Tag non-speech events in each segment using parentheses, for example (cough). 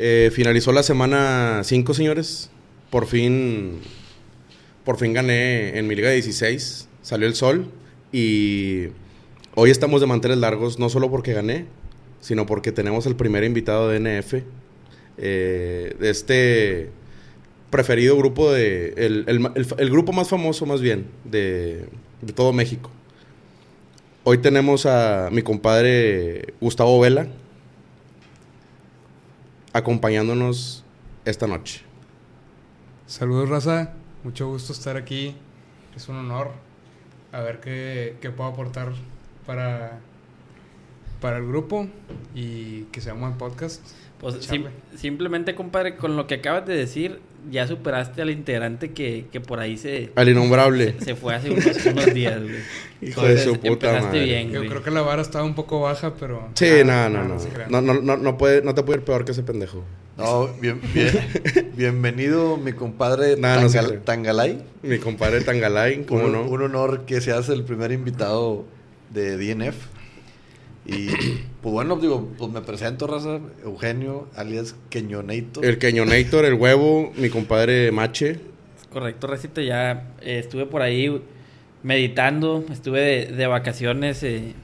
Eh, finalizó la semana 5, señores. Por fin, por fin gané en mi liga 16. Salió el sol y hoy estamos de manteles largos, no solo porque gané, sino porque tenemos el primer invitado de NF, eh, de este preferido grupo de, el, grupo más famoso más bien de todo México. Hoy tenemos a mi compadre Gustavo Vela acompañándonos esta noche. Saludos, raza. Mucho gusto estar aquí. Es un honor. A ver qué, qué puedo aportar para, para el grupo y que sea un buen podcast. Pues sim- simplemente, compadre, con lo que acabas de decir, ya superaste al integrante que, que por ahí se, Al innombrable. se, se fue hace unos, unos días, güey. (laughs) Hijo de su Entonces, puta madre. bien, Yo güey. creo que la vara estaba un poco baja, pero... Sí, Ah, no, no, no. No, no, no, no, puede, no te puede ir peor que ese pendejo. No, bien, bien, (laughs) bienvenido mi compadre Nah, no Tangal- cree. Tangalay. Mi compadre Tangalay, ¿cómo un, no? un honor que seas el primer invitado de DNF. Y (clears throat) pues bueno, digo, pues me presento, raza. Eugenio, alias Queñonator. El Keñonator, el huevo, mi compadre Mache. Correcto, Recito, ya eh, estuve por ahí meditando, estuve de, de vacaciones, eh,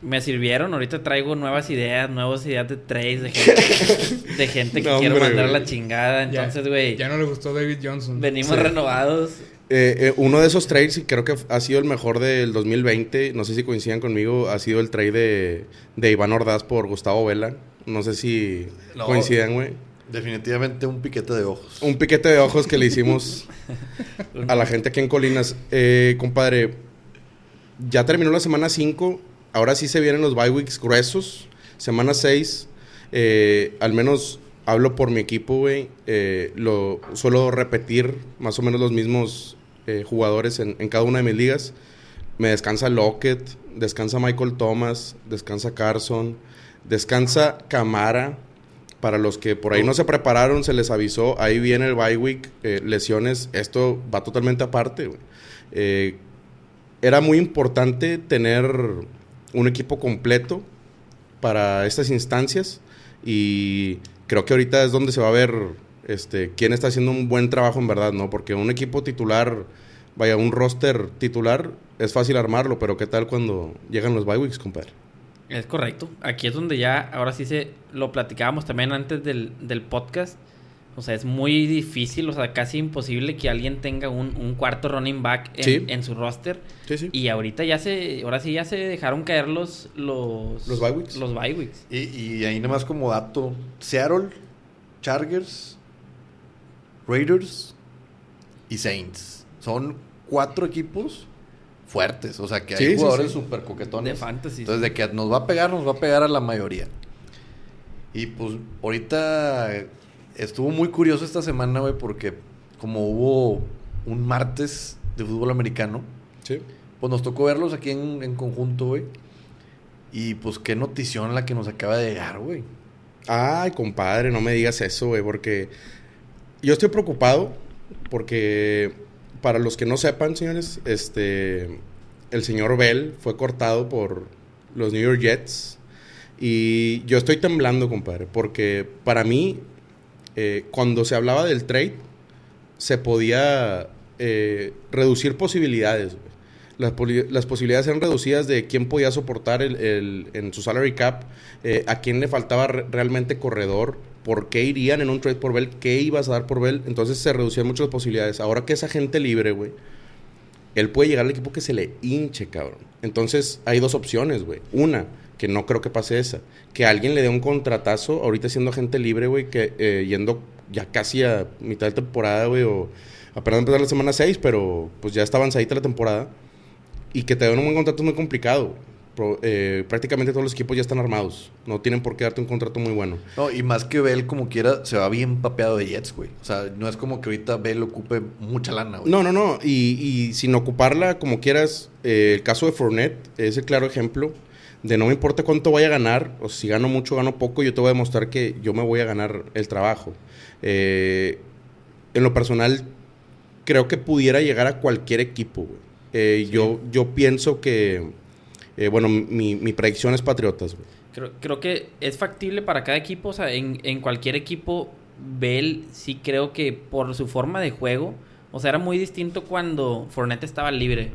me sirvieron, ahorita traigo nuevas ideas, nuevas ideas de trades, de gente, (laughs) de gente que No, quiero hombre, mandar a la güey. chingada, Ya- entonces, güey, Ya no le gustó David Johnson. venimos Sí. renovados. Eh, eh, uno de esos trades, y creo que ha sido el mejor del 2020, no sé si coincidan conmigo, ha sido el trade de, de Iván Ordaz por Gustavo Vela. No sé si No. coincidan, güey. Definitivamente un piquete de ojos. Un piquete de ojos que le hicimos (laughs) a la gente aquí en Colinas. Eh, compadre, ya terminó la semana 5. Ahora sí se vienen los bye weeks gruesos. Semana 6. eh, al menos hablo por mi equipo, güey. eh, lo suelo repetir más o menos los mismos eh, jugadores en, en cada una de mis ligas. Me descansa Lockett, descansa Michael Thomas, descansa Carson, descansa Camara. Para los que por ahí no se prepararon, se les avisó, ahí viene el bye week, eh, lesiones, esto va totalmente aparte. güey. Eh, era muy importante tener un equipo completo para estas instancias y creo que ahorita es donde se va a ver este, quién está haciendo un buen trabajo en verdad, ¿no? Porque un equipo titular, vaya, un roster titular, es fácil armarlo, pero ¿qué tal cuando llegan los bye weeks, compadre? Es correcto. Aquí es donde ya, ahora sí se lo platicábamos también antes del, del podcast. O sea, es muy difícil, o sea, casi imposible que alguien tenga un, un cuarto running back en, Sí. en su roster. Sí, sí. Y ahorita ya se, ahora sí ya se dejaron caer los, los, Los bye weeks. Los bye weeks. Y, y ahí nada más como dato, Seattle, Chargers, Raiders y Saints. Son cuatro equipos fuertes. O sea que hay jugadores sí. súper coquetones. De fantasy. Entonces de que nos va a pegar, nos va a pegar a la mayoría. Y pues ahorita estuvo muy curioso esta semana, güey, porque como hubo un martes de fútbol americano, Sí. pues nos tocó verlos aquí en, en conjunto, güey. Y pues qué notición la que nos acaba de llegar, güey. Ay, compadre, no me digas eso, güey, porque yo estoy preocupado porque para los que no sepan, señores, este el señor Bell fue cortado por los New York Jets y yo estoy temblando, compadre, porque para mí eh, cuando se hablaba del trade se podía eh, reducir posibilidades. Las, las posibilidades eran reducidas de quién podía soportar el, en su salary cap, eh, a quién le faltaba re- realmente corredor, por qué irían en un trade por Bell, qué ibas a dar por Bell. Entonces se reducían muchas posibilidades. Ahora que esa gente libre, güey, él puede llegar al equipo que se le hinche, cabrón. Entonces hay dos opciones, güey. Una, que no creo que pase esa. Que alguien le dé un contratazo, ahorita siendo agente libre, güey, que eh, yendo ya casi a mitad de temporada, güey, o apenas empezar la semana 6, pero pues ya está avanzadita la temporada. Y que te den un buen contrato es muy complicado. Pro- eh, prácticamente todos los equipos ya están armados. No tienen por qué darte un contrato muy bueno. No, y más que Bell, como quiera, se va bien papeado de Jets, güey. O sea, no es como que ahorita Bell ocupe mucha lana, güey. No, no, no. Y, y sin ocuparla como quieras, eh, el caso de Fournette es el claro ejemplo de no me importa cuánto vaya a ganar, o si gano mucho, gano poco, yo te voy a demostrar que yo me voy a ganar el trabajo. Eh, en lo personal, creo que pudiera llegar a cualquier equipo. Eh, yo, yo pienso que, eh, bueno, mi, mi predicción es Patriotas. Creo, creo que es factible para cada equipo. O sea, en, en cualquier equipo, Bell sí creo que por su forma de juego. O sea, era muy distinto cuando Fournette estaba libre.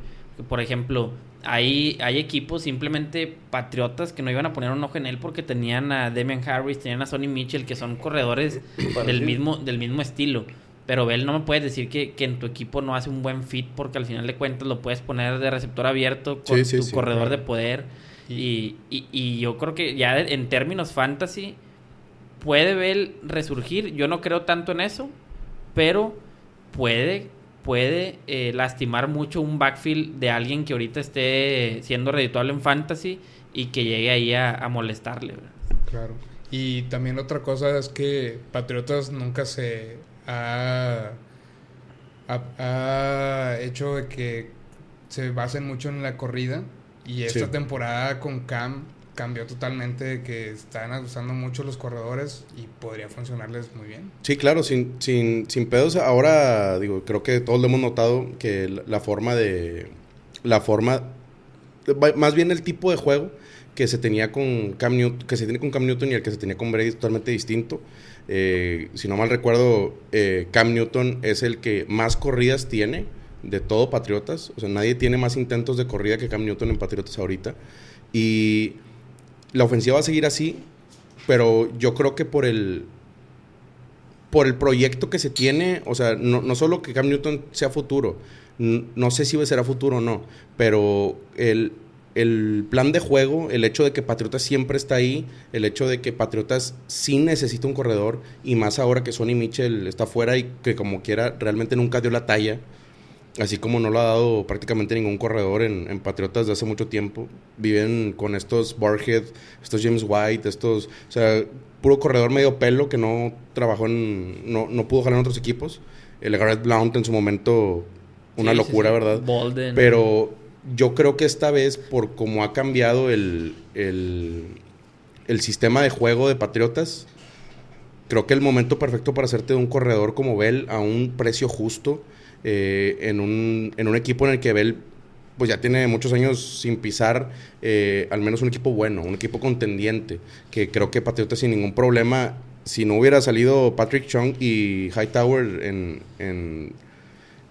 Por ejemplo, hay, hay equipos simplemente patriotas que no iban a poner un ojo en él porque tenían a Damian Harris, tenían a Sonny Mitchell, que son corredores (coughs) del mismo, del mismo estilo. Pero Bell no me puedes decir que, que, en tu equipo no hace un buen fit porque al final de cuentas lo puedes poner de receptor abierto con Sí, sí, tu sí, corredor claro. de poder. Y, y, y yo creo que ya en términos fantasy puede Bell resurgir. Yo no creo tanto en eso, pero puede, puede eh, lastimar mucho un backfield de alguien que ahorita esté siendo redituable en fantasy y que llegue ahí a, a molestarle. ¿verdad? Claro. Y también otra cosa es que Patriotas nunca se ha, ha, ha hecho de que se basen mucho en la corrida. Y esta Sí. temporada con Cam cambió totalmente de que están usando mucho los corredores y podría funcionarles muy bien. Sí, claro, sin, sin, sin pedos. Ahora, digo, creo que todos lo hemos notado que la, la forma de. La forma. Más bien el tipo de juego que se tenía con Cam Newton, que se tiene con Cam Newton y el que se tenía con Brady es totalmente distinto. Eh, si no mal recuerdo, eh, Cam Newton es el que más corridas tiene de todo Patriotas. O sea, nadie tiene más intentos de corrida que Cam Newton en Patriotas ahorita. Y la ofensiva va a seguir así, pero yo creo que por el por el proyecto que se tiene, o sea, no, no solo que Cam Newton sea futuro, no sé si será futuro o no, pero el, el plan de juego, el hecho de que Patriotas siempre está ahí, el hecho de que Patriotas sí necesita un corredor, y más ahora que Sonny Mitchell está fuera y que como quiera realmente nunca dio la talla, así como no lo ha dado prácticamente ningún corredor en, en Patriotas de hace mucho tiempo. Viven con estos Barhead, estos James White, estos, o sea, puro corredor medio pelo que no trabajó en, no, no pudo jalar en otros equipos. El Garrett Blount en su momento, una Sí, sí, locura, sí. ¿verdad? Bolden. Pero yo creo que esta vez, por cómo ha cambiado el, el, el sistema de juego de Patriotas, creo que el momento perfecto para hacerte de un corredor como Bell a un precio justo, eh, en, un, en un equipo en el que Bell pues ya tiene muchos años sin pisar eh, al menos un equipo bueno, un equipo contendiente, que creo que Patriotas sin ningún problema, si no hubiera salido Patrick Chung y Hightower en, en,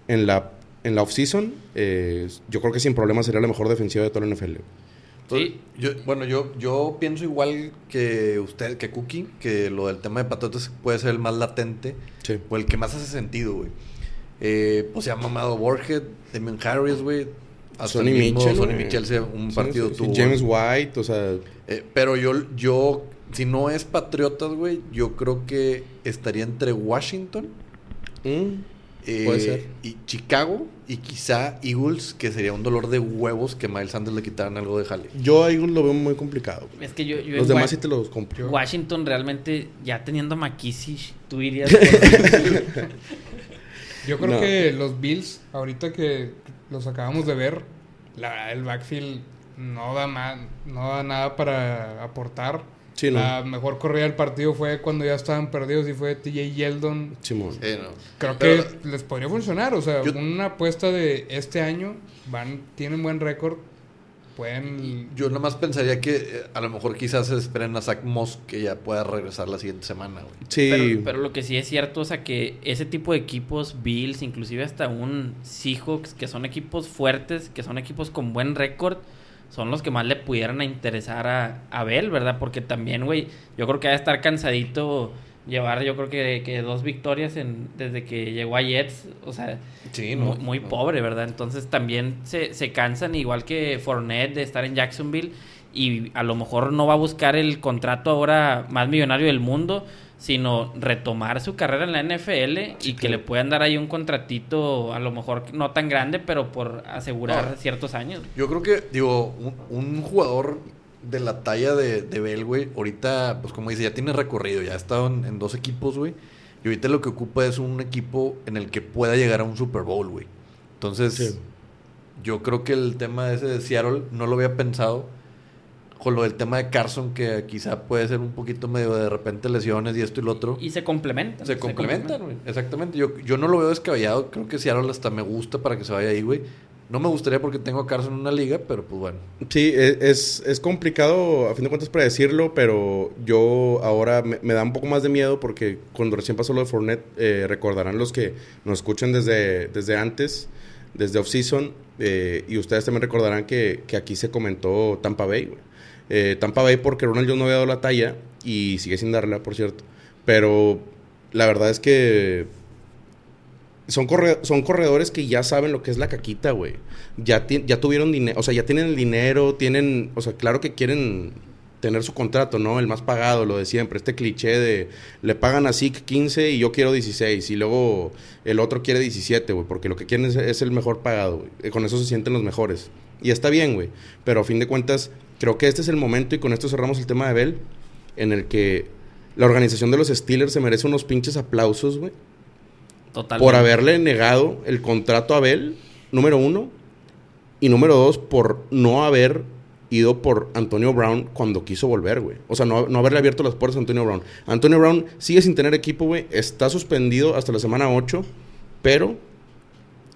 en la, en la offseason, eh, yo creo que sin problema sería la mejor defensiva de toda la NFL. Sí. Yo, bueno, yo, yo pienso igual que usted, que Cookie, que lo del tema de Patriotas puede ser el más latente Sí. o el que más hace sentido, güey. Eh, pues se ha mamado Borges, Damian Harris, güey. Sonny Mitchell, Sonny. Mitchell se- un Sí, partido tuvo. James. White, o sea, Eh, pero yo, yo, si no es Patriotas, güey, yo creo que estaría entre Washington mm, eh, Puede ser. y Chicago y quizá Eagles, que sería un dolor de huevos que Miles Sanders le quitaran algo de jale. yo ahí lo veo muy complicado. Es que yo, yo Los demás Wa- sí te los compro. Washington realmente, ya teniendo a tú irías por- (laughs) Yo creo No. que los Bills, ahorita que los acabamos de ver, la verdad, el backfield no da, no da nada para aportar. Sí, no. La mejor corrida del partido fue cuando ya estaban perdidos y fue TJ Yeldon. Simón. Creo Pero- que les podría funcionar. O sea, Yo- una apuesta de este año, van tienen buen récord, pueden... Yo nada más pensaría que eh, a lo mejor quizás se esperen a Zach Moss que ya pueda regresar la siguiente semana, güey. Sí. Pero, pero lo que sí es cierto, o sea, que ese tipo de equipos, Bills, inclusive hasta un Seahawks, que son equipos fuertes, que son equipos con buen récord, son los que más le pudieran interesar a, a Bell, ¿verdad? Porque también, güey, yo creo que va a estar cansadito llevar, yo creo que, que dos victorias en, desde que llegó a Jets, o sea, Sí, muy, muy pobre, ¿verdad? Entonces también se, se cansan, igual que Fournette, de estar en Jacksonville y a lo mejor no va a buscar el contrato ahora más millonario del mundo, sino retomar su carrera en la NFL y que le puedan dar ahí un contratito, a lo mejor no tan grande, pero por asegurar No. ciertos años. Yo creo que, digo, un, un jugador de la talla de, de Bell, güey, ahorita, pues como dice, ya tiene recorrido, ya ha estado en, en dos equipos, güey. Y ahorita lo que ocupa es un equipo en el que pueda llegar a un Super Bowl, güey. Entonces, Sí. yo creo que el tema ese de Seattle no lo había pensado. Con lo del tema de Carson, que quizá puede ser un poquito medio de repente lesiones y esto y lo otro. Y se complementan. Se complementan, güey. Exactamente. Yo, yo no lo veo descabellado. Creo que Seattle hasta me gusta para que se vaya ahí, güey. No me gustaría porque tengo a Carson en una liga, pero pues bueno. Sí, e- es, es complicado a fin de cuentas predecirlo, pero yo ahora me, me da un poco más de miedo porque cuando recién pasó lo de Fournette, eh, recordarán los que nos escuchan desde, desde antes, desde off-season, eh, y ustedes también recordarán que, que aquí se comentó Tampa Bay. güey. Eh, Tampa Bay porque Ronald Jones no había dado la talla y sigue sin darla, por cierto. Pero la verdad es que son, son corredores que ya saben lo que es la caquita, güey. Ya, ya tuvieron dinero, o sea, ya tienen el dinero, tienen, o sea, claro que quieren tener su contrato, ¿no? El más pagado, lo de siempre, este cliché de le pagan a Zeke 15 y yo quiero 16 y luego el otro quiere 17, güey, porque lo que quieren es, el mejor pagado. Eh, Con eso se sienten los mejores. Y está bien, güey, pero a fin de cuentas creo que este es el momento y con esto cerramos el tema de Bell en el que la organización de los Steelers se merece unos pinches aplausos, güey Totalmente. por haberle negado el contrato a Bell, número uno. Y número dos, por no haber ido por Antonio Brown cuando quiso volver, güey. O sea, no, no haberle abierto las puertas a Antonio Brown. Antonio Brown sigue sin tener equipo, güey. Está suspendido hasta la semana 8. Pero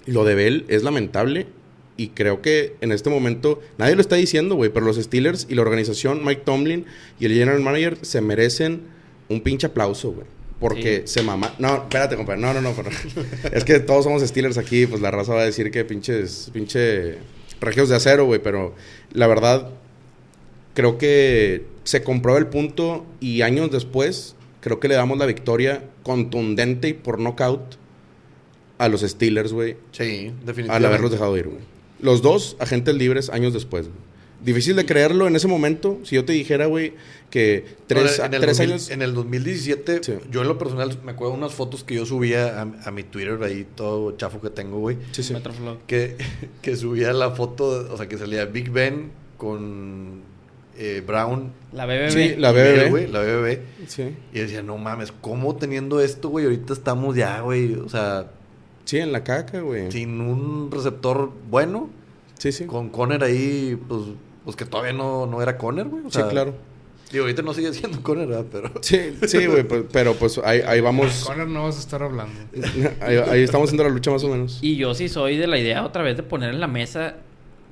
lo de Bell es lamentable. Y creo que en este momento, nadie lo está diciendo, güey, pero los Steelers y la organización, Mike Tomlin y el general manager, se merecen un pinche aplauso, güey. Porque Sí. se mama. No, espérate, compadre. No, no, no. pero- (laughs) es que todos somos Steelers aquí, pues la raza va a decir que pinches, pinche regios de acero, güey. Pero la verdad, creo que se comprueba el punto y años después, creo que le damos la victoria contundente y por knockout a los Steelers, güey, Sí, definitivamente. al haberlos dejado ir, güey. Los dos agentes libres años después, güey. Difícil de creerlo en ese momento. Si yo te dijera, güey, que tres, No, en el tres 2000 años... En el 2017, Sí. yo en lo personal me acuerdo de unas fotos que yo subía a, a mi Twitter, ahí todo chafo que tengo, güey. Sí, sí. Que, (laughs) que subía la foto, o sea, que salía Big Ben con eh, Brown. La BBB. Sí, la BBB. güey, la BBB. Sí. Y decía, no mames, ¿cómo teniendo esto, güey? Ahorita estamos ya, güey, o sea, Sí, en la caca, güey. Sí, sin un receptor bueno, sí. Sí, con Conner ahí, pues, pues que todavía no, no era Conner, güey. O sea, claro. Digo, ahorita no sigue siendo Conner, ¿verdad? Pero... (laughs) Sí, sí, güey, pues, pero pues ahí, ahí vamos... Conner no vas a estar hablando. (laughs) ahí, ahí estamos haciendo la lucha más o menos. Y yo sí soy de la idea otra vez de poner en la mesa,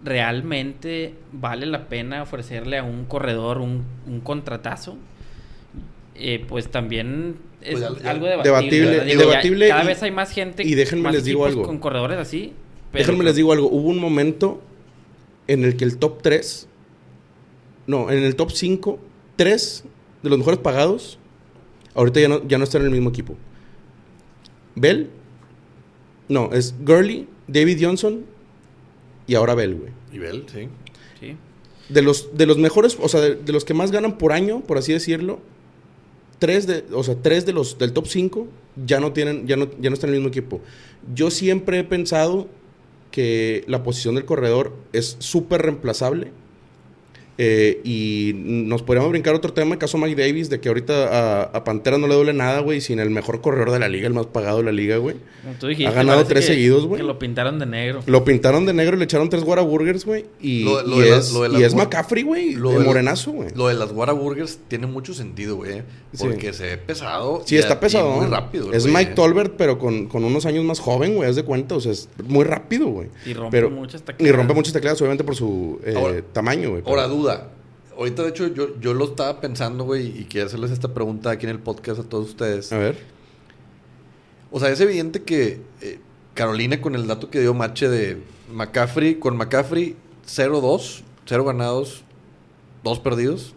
realmente vale la pena ofrecerle a un corredor un, un contratazo. Eh, pues también es Pues ya- ya- algo debatible. Debatible, cada y- vez hay más gente. y déjenme más les digo algo. Con corredores así. pero- Déjenme les digo algo. Hubo un momento en el que el top 3, no, en el top 5, 3 de los mejores pagados, ahorita ya no, ya no están en el mismo equipo. Bell, no, es Gurley, David Johnson y ahora Bell, güey. Y Bell, sí. Sí. De los, de los mejores, o sea, de, de los que más ganan por año, por así decirlo, tres de, o sea, tres de los del top 5 ya no tienen, ya no, ya no están en el mismo equipo. Yo siempre he pensado que la posición del corredor es súper reemplazable. Eh, y nos podríamos brincar otro tema, el caso Mike Davis, de que ahorita a, a Pantera no le duele nada, güey, sin el mejor corredor de la liga, el más pagado de la liga, güey. Ha ganado tres que- seguidos, güey. Que lo pintaron de negro. Lo pintaron de negro y le echaron tres Whataburgers, güey. Y, Lo- lo y de la- es, lo de y las es McCaffrey, güey. Lo de morenazo, güey. Lo de las Whataburgers tiene mucho sentido, güey. Sí. Porque se ve pesado. Sí, y- está y pesado. muy rápido. Es. Mike Tolbert, pero con, con unos años más joven, güey, haz de cuenta. O sea, es muy rápido, güey. Y rompe Pero- muchas Y tacleadas. rompe muchas tecladas, obviamente, por su eh, Ahora- tamaño, güey. Ahora, pero- duda. Ahorita, de hecho, yo, yo lo estaba pensando, güey, y quiero hacerles esta pregunta aquí en el podcast a todos ustedes. A ver. O sea, es evidente que eh, Carolina, con el dato que dio Mache de McCaffrey, con McCaffrey 0-2, 0 ganados, 2 perdidos.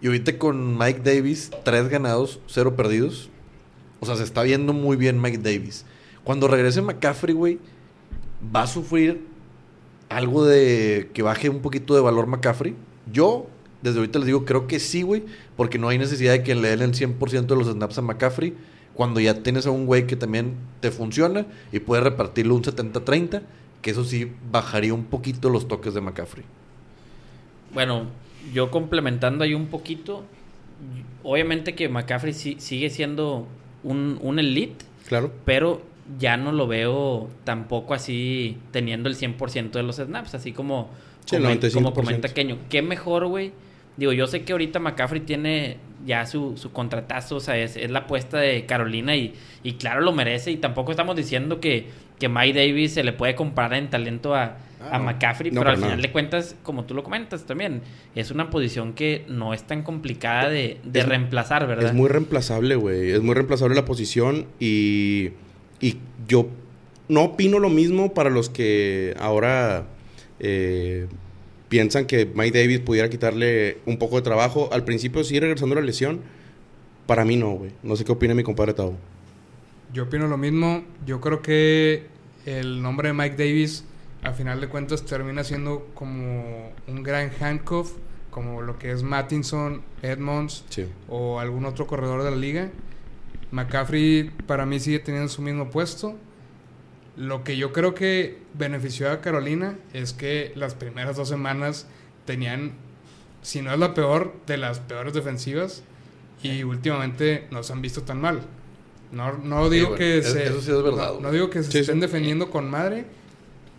Y ahorita con Mike Davis, 3 ganados, 0 perdidos. O sea, se está viendo muy bien Mike Davis. Cuando regrese McCaffrey, güey, va a sufrir algo de que baje un poquito de valor McCaffrey. Yo, desde ahorita les digo, creo que sí, güey, porque no hay necesidad de que le den el 100% de los snaps a McCaffrey cuando ya tienes a un güey que también te funciona y puede repartirlo un 70-30, que eso sí bajaría un poquito los toques de McCaffrey. Bueno, yo complementando ahí un poquito, obviamente que McCaffrey sí- sigue siendo un, un elite, Claro. pero ya no lo veo tampoco así teniendo el 100% de los snaps, así como, Sí, el comen- 95%. como comenta Keño. Qué mejor, güey. Digo, yo sé que ahorita McCaffrey tiene ya su, su contratazo, o sea, es, es la apuesta de Carolina y, y claro lo merece. Y tampoco estamos diciendo que, que Mike Davis se le puede comparar en talento a, Ah, a. McCaffrey, No, pero al final de cuentas, como tú lo comentas también, es una posición que no es tan complicada de, de Es- reemplazar, ¿verdad? Es muy reemplazable, güey. Es muy reemplazable la posición y, y yo no opino lo mismo para los que ahora eh, piensan que Mike Davis pudiera quitarle un poco de trabajo. Al principio sí, regresando a la lesión. Para mí no, güey. No sé qué opina mi compadre Tavo. Yo opino lo mismo. Yo creo que el nombre de Mike Davis, a final de cuentas, termina siendo como un gran handcuff, como lo que es Mattinson, Edmonds Sí. o algún otro corredor de la liga. McCaffrey para mí sigue teniendo su mismo puesto. Lo que yo creo que benefició a Carolina es que las primeras dos semanas tenían, si no es la peor, de las peores defensivas y últimamente no se han visto tan mal. No, no digo que es- se, eso sí es verdad, no, digo que se Sí, estén sí. defendiendo con madre,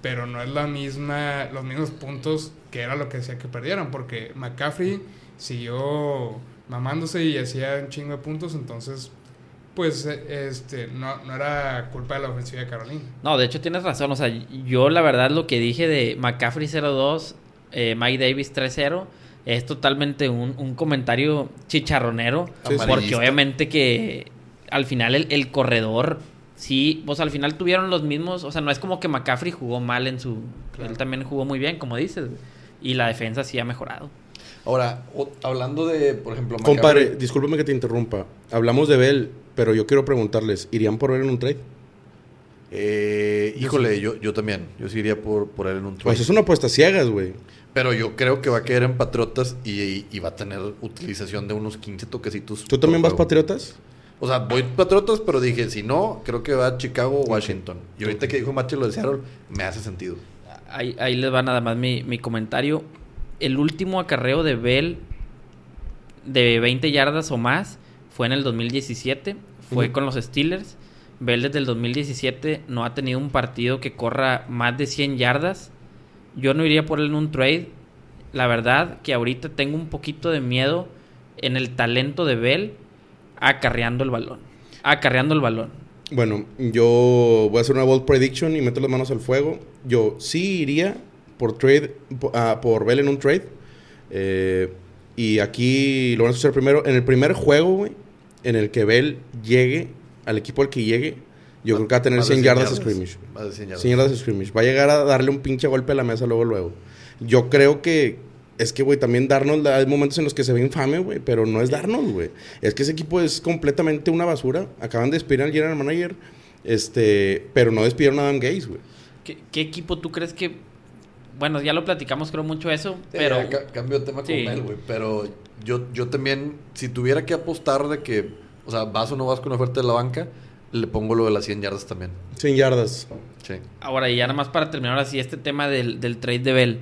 pero no es la misma, los mismos puntos que era lo que decía que perdieran, porque McCaffrey siguió mamándose y hacía un chingo de puntos, entonces pues este no, no era culpa de la ofensiva de Carolina. No, de hecho tienes razón. O sea, yo la verdad lo que dije de McCaffrey 0-2, eh, Mike Davis 3-0, es totalmente un, un comentario chicharronero. Sí. Porque obviamente que al final el, el corredor, sí, pues al final tuvieron los mismos. O sea, no es como que McCaffrey jugó mal en su... Claro. Él también jugó muy bien, como dices. Y la defensa sí ha mejorado. Ahora, o- hablando de, por ejemplo, Compadre, McCaffrey- discúlpeme que te interrumpa. Hablamos de Bell, pero yo quiero preguntarles, ¿irían por Bell en un trade? Eh, híjole, yo, yo también. Yo sí iría por, por él en un trade. Pues es una apuesta ciegas, güey. Pero yo creo que va a caer en Patriotas y, y- y va a tener utilización de unos 15 toquecitos. ¿Tú también vas juego. Patriotas? O sea, voy Patriotas, pero dije, si no, creo que va a Chicago o Washington. Y ahorita que dijo Macho lo de Seattle, me hace sentido. Ahí, ahí les va nada más mi, mi comentario. El último acarreo de Bell de 20 yardas o más fue en el 2017. Fue con los Steelers. Bell desde el 2017 no ha tenido un partido que corra más de 100 yardas. Yo no iría por él en un trade. La verdad que ahorita tengo un poquito de miedo en el talento de Bell acarreando el balón. Acarreando el balón. Bueno, yo voy a hacer una bold prediction y meto las manos al fuego. Yo sí iría por trade, ah, por Bell en un trade. Eh, y aquí lo van a escuchar primero. En el primer juego, güey, en el que Bell llegue al equipo al que llegue, yo creo que va a tener Más de 100 yardas de scrimmage. Más de 100 yardas. 100 yardas de scrimmage. Va a llegar a darle un pinche golpe a la mesa luego, luego. Yo creo que es que, güey, también Darnold hay momentos en los que se ve infame, güey, pero no es Darnold, güey. Es que ese equipo es completamente una basura. Acaban de despedir al general manager, este, pero no despidieron a Adam Gaze, güey. ¿Qué, qué equipo tú crees que.? Bueno, ya lo platicamos, creo mucho eso. Sí, pero. ya ca- cambio de tema Sí. con él, güey. Pero yo, yo también, si tuviera que apostar de que, o sea, vas o no vas con una oferta de la banca, le pongo lo de las 100 yardas también. 100 yardas. Sí. Ahora, y ya nada más para terminar así este tema del, del trade de Bell.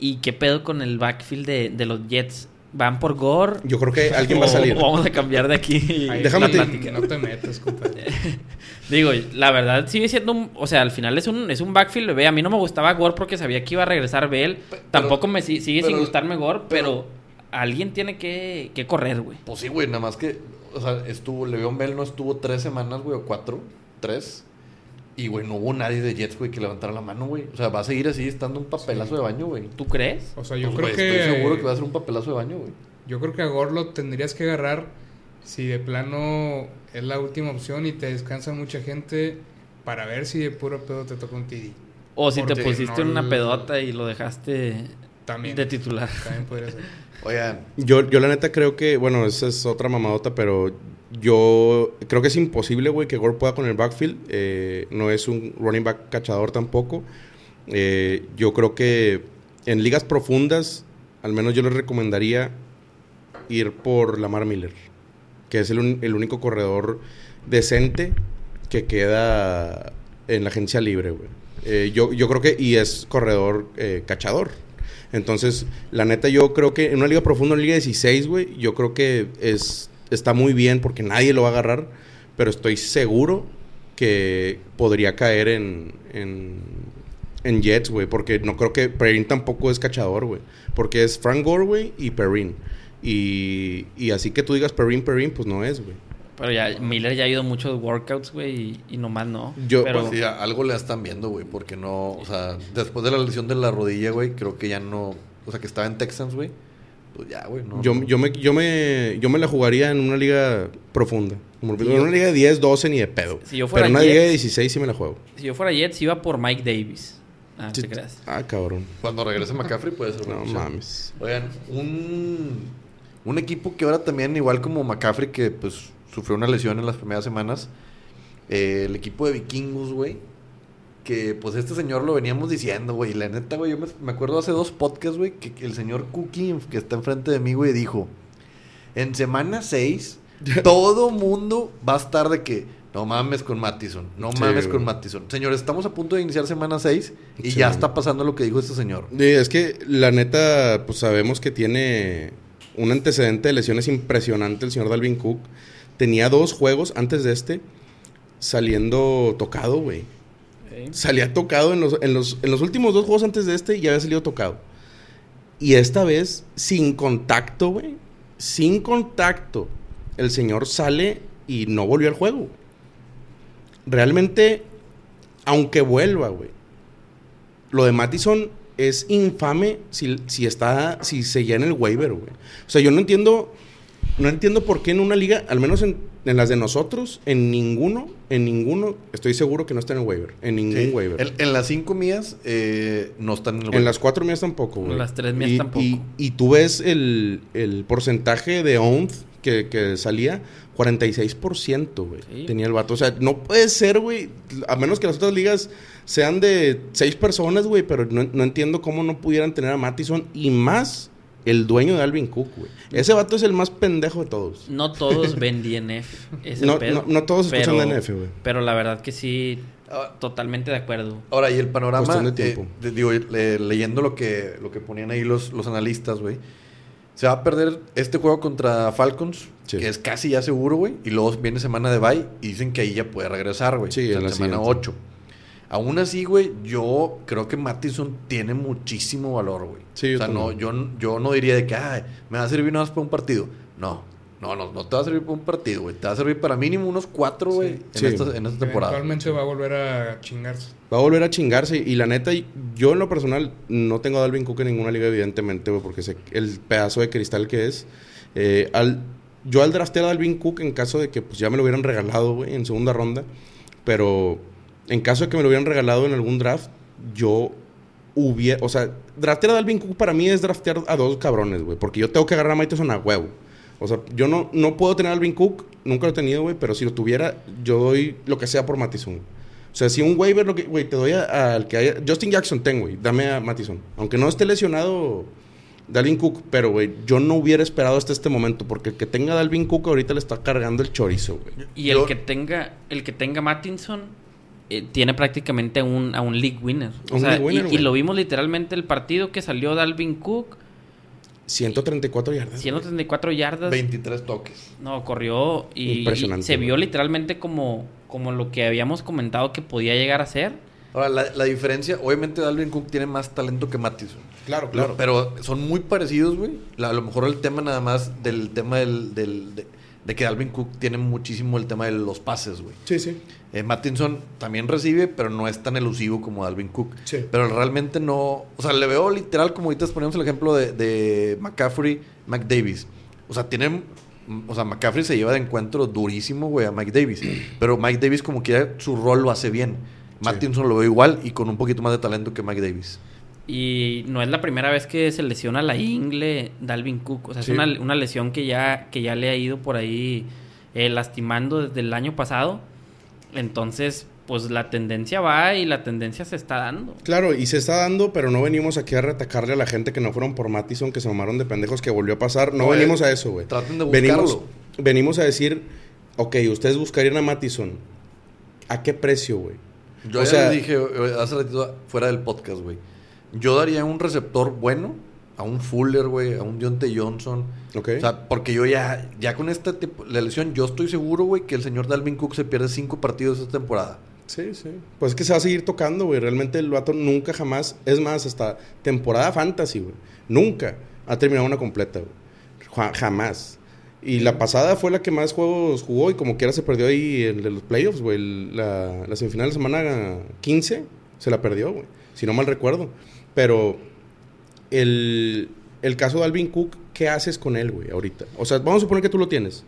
¿Y qué pedo con el backfield de, de los Jets? ¿Van por Gore? Yo creo que alguien va a ¿O salir. Vamos a cambiar de aquí. Déjame la te- plática. No te metas, compadre. (laughs) Digo, la verdad sigue siendo un... O sea, al final es un, es un backfield, bebé. A mí no me gustaba Gore porque sabía que iba a regresar Bell. Pero- Tampoco me si- sigue sin gustarme Gore, pero, pero- alguien tiene que, que correr, güey. Pues sí, güey, nada más que, o sea, estuvo, Le'Veon Bell no estuvo tres semanas, güey, o cuatro, tres. Y, güey, no hubo nadie de Jets, güey, que levantara la mano, güey. O sea, va a seguir así estando un papelazo de baño, güey. ¿Tú crees? O sea, yo Pues, creo que Estoy seguro que va a ser un papelazo de baño, güey. yo creo que a Gorlo tendrías que agarrar si de plano es la última opción y te descansa mucha gente para ver si de puro pedo te toca un TD. O si te pusiste no una pedota y lo dejaste También. de titular. También podría ser. Oigan, Yo, yo la neta creo que, bueno, esa es otra mamadota, pero yo creo que es imposible, güey, que Gore pueda con el backfield. Eh, no es un running back cachador tampoco. Eh, yo creo que en ligas profundas, al menos yo les recomendaría ir por Lamar Miller, que es el, el único corredor decente que queda en la agencia libre, güey. Eh, yo, yo creo que, y es corredor cachador. Entonces, la neta, yo creo que en una liga profunda, en liga 16, güey, yo creo que es, está muy bien porque nadie lo va a agarrar, pero estoy seguro que podría caer en, en, en Jets, güey, porque no creo que Perrin tampoco es cachador, güey, porque es Frank Gore, güey, y Perrin. Y, y así que tú digas Perrin, Perrin, pues no es, güey. Pero ya Miller ya ha ido muchos workouts, güey, y, y nomás no. Yo- pero Pues sí, algo le están viendo, güey, porque no, o sea, después de la lesión de la rodilla, güey, creo que ya no, o sea, que estaba en Texans, güey, pues ya, güey, no. Yo, no. yo, me, yo, me, yo me la jugaría en una liga profunda. Como en una liga de 10, 12 ni de pedo. Si yo fuera Pero en una liga de Jets- 16 sí me la juego. si yo fuera Jets, iba por Mike Davis. Ah, Sí, te creas. Ah, cabrón. Cuando regrese McCaffrey puede ser una No mames. Oigan, un, un equipo que ahora también, igual como McCaffrey, que pues sufrió una lesión en las primeras semanas, eh, el equipo de vikingos, güey, que pues este señor lo veníamos diciendo, güey, la neta, güey, yo me, me acuerdo hace dos podcasts, güey, que, que el señor Cookie, que está enfrente de mí, güey, dijo, en semana 6, (laughs) todo mundo va a estar de que... No mames con Mattison, no Sí, mames güey. con Mattison. Señores, estamos a punto de iniciar semana 6 y Sí. ya está pasando lo que dijo este señor. Es que la neta, pues sabemos que tiene un antecedente de lesiones impresionante el señor Dalvin Cook. Tenía dos juegos antes de este saliendo tocado, güey. Salía tocado en los, en, los, en los últimos dos juegos antes de este ya había salido tocado. Y esta vez, sin contacto, güey. Sin contacto. El señor sale y no volvió al juego. Realmente, aunque vuelva, güey. Lo de Mattison es infame si, si está, si seguía en el waiver, güey. O sea, yo no entiendo, no entiendo por qué en una liga, al menos en, en las de nosotros, en ninguno, en ninguno, estoy seguro que no está en el waiver. En ningún Sí. waiver. En, en las cinco mías eh, no están en el En waiver. las cuatro mías tampoco, güey. En las tres mías y, tampoco. Y, y tú ves el, el porcentaje de owned que, que salía, 46%, güey. Sí. Tenía el vato. O sea, no puede ser, güey. A menos que las otras ligas sean de seis personas, güey. Pero no, no entiendo cómo no pudieran tener a Mattison y más el dueño de Alvin Cook, güey. Ese vato es el más pendejo de todos. No todos (laughs) ven DNF. Es el No, pedo. no, no todos escuchan Pero- DNF, güey. Pero la verdad que sí, Ah, totalmente de acuerdo. Ahora, y el panorama, Cuestión de eh, tiempo. de- digo, le- leyendo lo que, lo que ponían ahí los, los analistas, güey, se va a perder este juego contra Falcons, Sí. que es casi ya seguro, güey, y luego viene semana de bye y dicen que ahí ya puede regresar, güey, Sí, o sea, en la semana siguiente. 8. Aún así, güey, yo creo que Mattison tiene muchísimo valor, güey. Sí, yo o sea, no, yo, yo no diría de que, ay, me va a servir nada más para un partido. No, no, no, no te va a servir para un partido, güey. Te va a servir para mínimo unos cuatro, güey, en, Sí. esta, en esta temporada. Eventualmente va a volver a chingarse. Va a volver a chingarse. Y la neta, yo en lo personal no tengo a Dalvin Cook en ninguna liga, evidentemente, güey, porque sé el pedazo de cristal que es. Eh, al, yo al draftear a Dalvin Cook en caso de que pues, ya me lo hubieran regalado, güey, en segunda ronda. Pero en caso de que me lo hubieran regalado en algún draft, yo hubiera. O sea, draftear a Dalvin Cook para mí es draftear a dos cabrones, güey. Porque yo tengo que agarrar a Maitoson a huevo. O sea, yo no, no puedo tener a Alvin Cook, nunca lo he tenido, güey, pero si lo tuviera, yo doy lo que sea por Mattison. güey. O sea, si un waiver, lo que, güey, te doy a- al que haya. Justin Jackson, ten, güey, dame a Mattison. Aunque no esté lesionado Dalvin Cook, pero, güey, yo no hubiera esperado hasta este momento, porque el que tenga Dalvin Cook ahorita le está cargando el chorizo, güey. Y Yo- el que tenga, el que tenga Mattinson eh, tiene prácticamente un, a un league winner. O Un sea, league winner, y, lo vimos literalmente el partido que salió Dalvin Cook, 134 yardas. güey. 134 yardas. 23 toques. No, corrió y, Impresionante, y se vio literalmente como, como lo que habíamos comentado que podía llegar a ser. Ahora, la, la diferencia, obviamente Dalvin Cook tiene más talento que Mattison. Claro, No, pero son muy parecidos, güey. La- A lo mejor el tema nada más del tema del, del- de, de que Dalvin Cook tiene muchísimo el tema de los pases, güey. Sí, sí. Eh, Mattinson también recibe, pero no es tan elusivo como Dalvin Cook. Sí. Pero realmente no. O sea, le veo literal, como ahorita ponemos el ejemplo de, de McCaffrey, McDavis. O sea, tienen. O sea, McCaffrey se lleva de encuentro durísimo, güey, a Mike Davis. (clears throat) Pero Mike Davis, como quiera, su rol lo hace bien. Mattinson lo veo igual y con un poquito más de talento que Mike Davis. Y no es la primera vez que se lesiona la ingle Dalvin Cook. O sea, Sí. es una, una lesión que ya, que ya le ha ido por ahí eh, lastimando desde el año pasado. Entonces, pues la tendencia va y la tendencia se está dando. Claro, y se está dando, pero no venimos aquí a retacarle a la gente que no fueron por Mattison, que se mamaron de pendejos, que volvió a pasar. No, No, venimos eh, a eso, güey. traten de venimos, buscarlo. venimos a decir, ok, ustedes buscarían a Mattison. ¿A qué precio, güey? Yo O ya sea- les dije eh, hace ratito fuera del podcast, güey. Yo daría un receptor bueno a un Fuller, güey, a un Deontay Johnson. Ok. O sea, porque yo ya, ya con esta tipo, la lesión, yo estoy seguro, güey, que el señor Dalvin Cook se pierde cinco partidos esta temporada. Sí, sí. Pues es que se va a seguir tocando, güey. Realmente el vato nunca jamás, es más, hasta temporada fantasy, güey. Nunca ha terminado una completa, güey. Ja- jamás. Y la pasada fue la que más juegos jugó y como quiera se perdió ahí el de los playoffs, güey. La semifinal de semana 15 se la perdió, güey. Si no mal recuerdo. Pero el, el caso de Alvin Cook, ¿qué haces con él, güey, ahorita? O sea, vamos a suponer que tú lo tienes.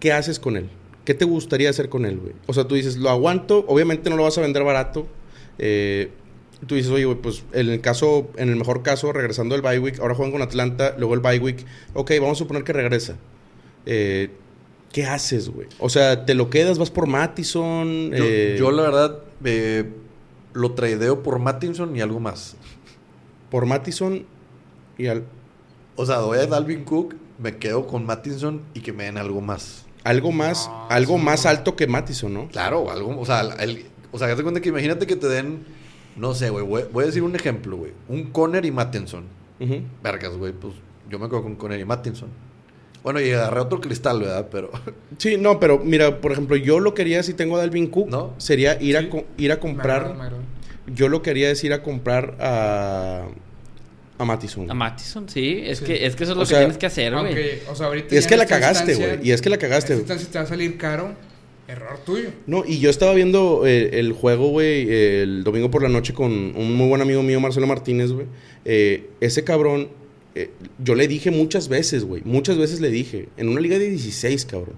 ¿Qué haces con él? ¿Qué te gustaría hacer con él, güey? O sea, tú dices, lo aguanto, obviamente no lo vas a vender barato. Eh, tú dices, oye, güey, pues en el caso, en el mejor caso, regresando del bye week, ahora juegan con Atlanta, luego el bye week, ok, vamos a suponer que regresa. Eh, ¿Qué haces, güey? O sea, ¿te lo quedas? ¿Vas por Mattison? Yo, Eh, yo, la verdad, eh, lo tradeo por Mattinson y algo más. Por Mattison y al- O sea, doy a Dalvin Cook, me quedo con Mattinson y que me den algo más. algo más, No, algo sí, más no. alto que Mattison, ¿no? Claro, algo, o sea, el- o sea, hazte cuenta que imagínate que te den, no sé, güey, voy, voy a decir un ejemplo, güey, un Conner y Mattinson. Vergas, güey, pues yo me quedo con Conner y Mattinson. Bueno, y agarré otro cristal, ¿verdad? Pero (laughs) Sí, no, pero mira, por ejemplo, yo lo quería, si tengo a Dalvin Cook, ¿No? sería ir, Sí. a, ir a Me agrada, comprar. me agrada. Yo lo quería es ir a comprar a, a Mattison. A Mattison, sí. Es, Sí. Que, es que eso es O lo sea, que tienes que hacer, güey. Aunque, o sea, ahorita Y es que la cagaste, güey. Y es que la cagaste, güey. instancia te va a salir caro. Error tuyo. No, y yo estaba viendo eh, el juego, güey, el domingo por la noche con un muy buen amigo mío, Marcelo Martínez, güey. Eh, ese cabrón, eh, yo le dije muchas veces, güey, muchas veces le dije, en una liga de 16, cabrón.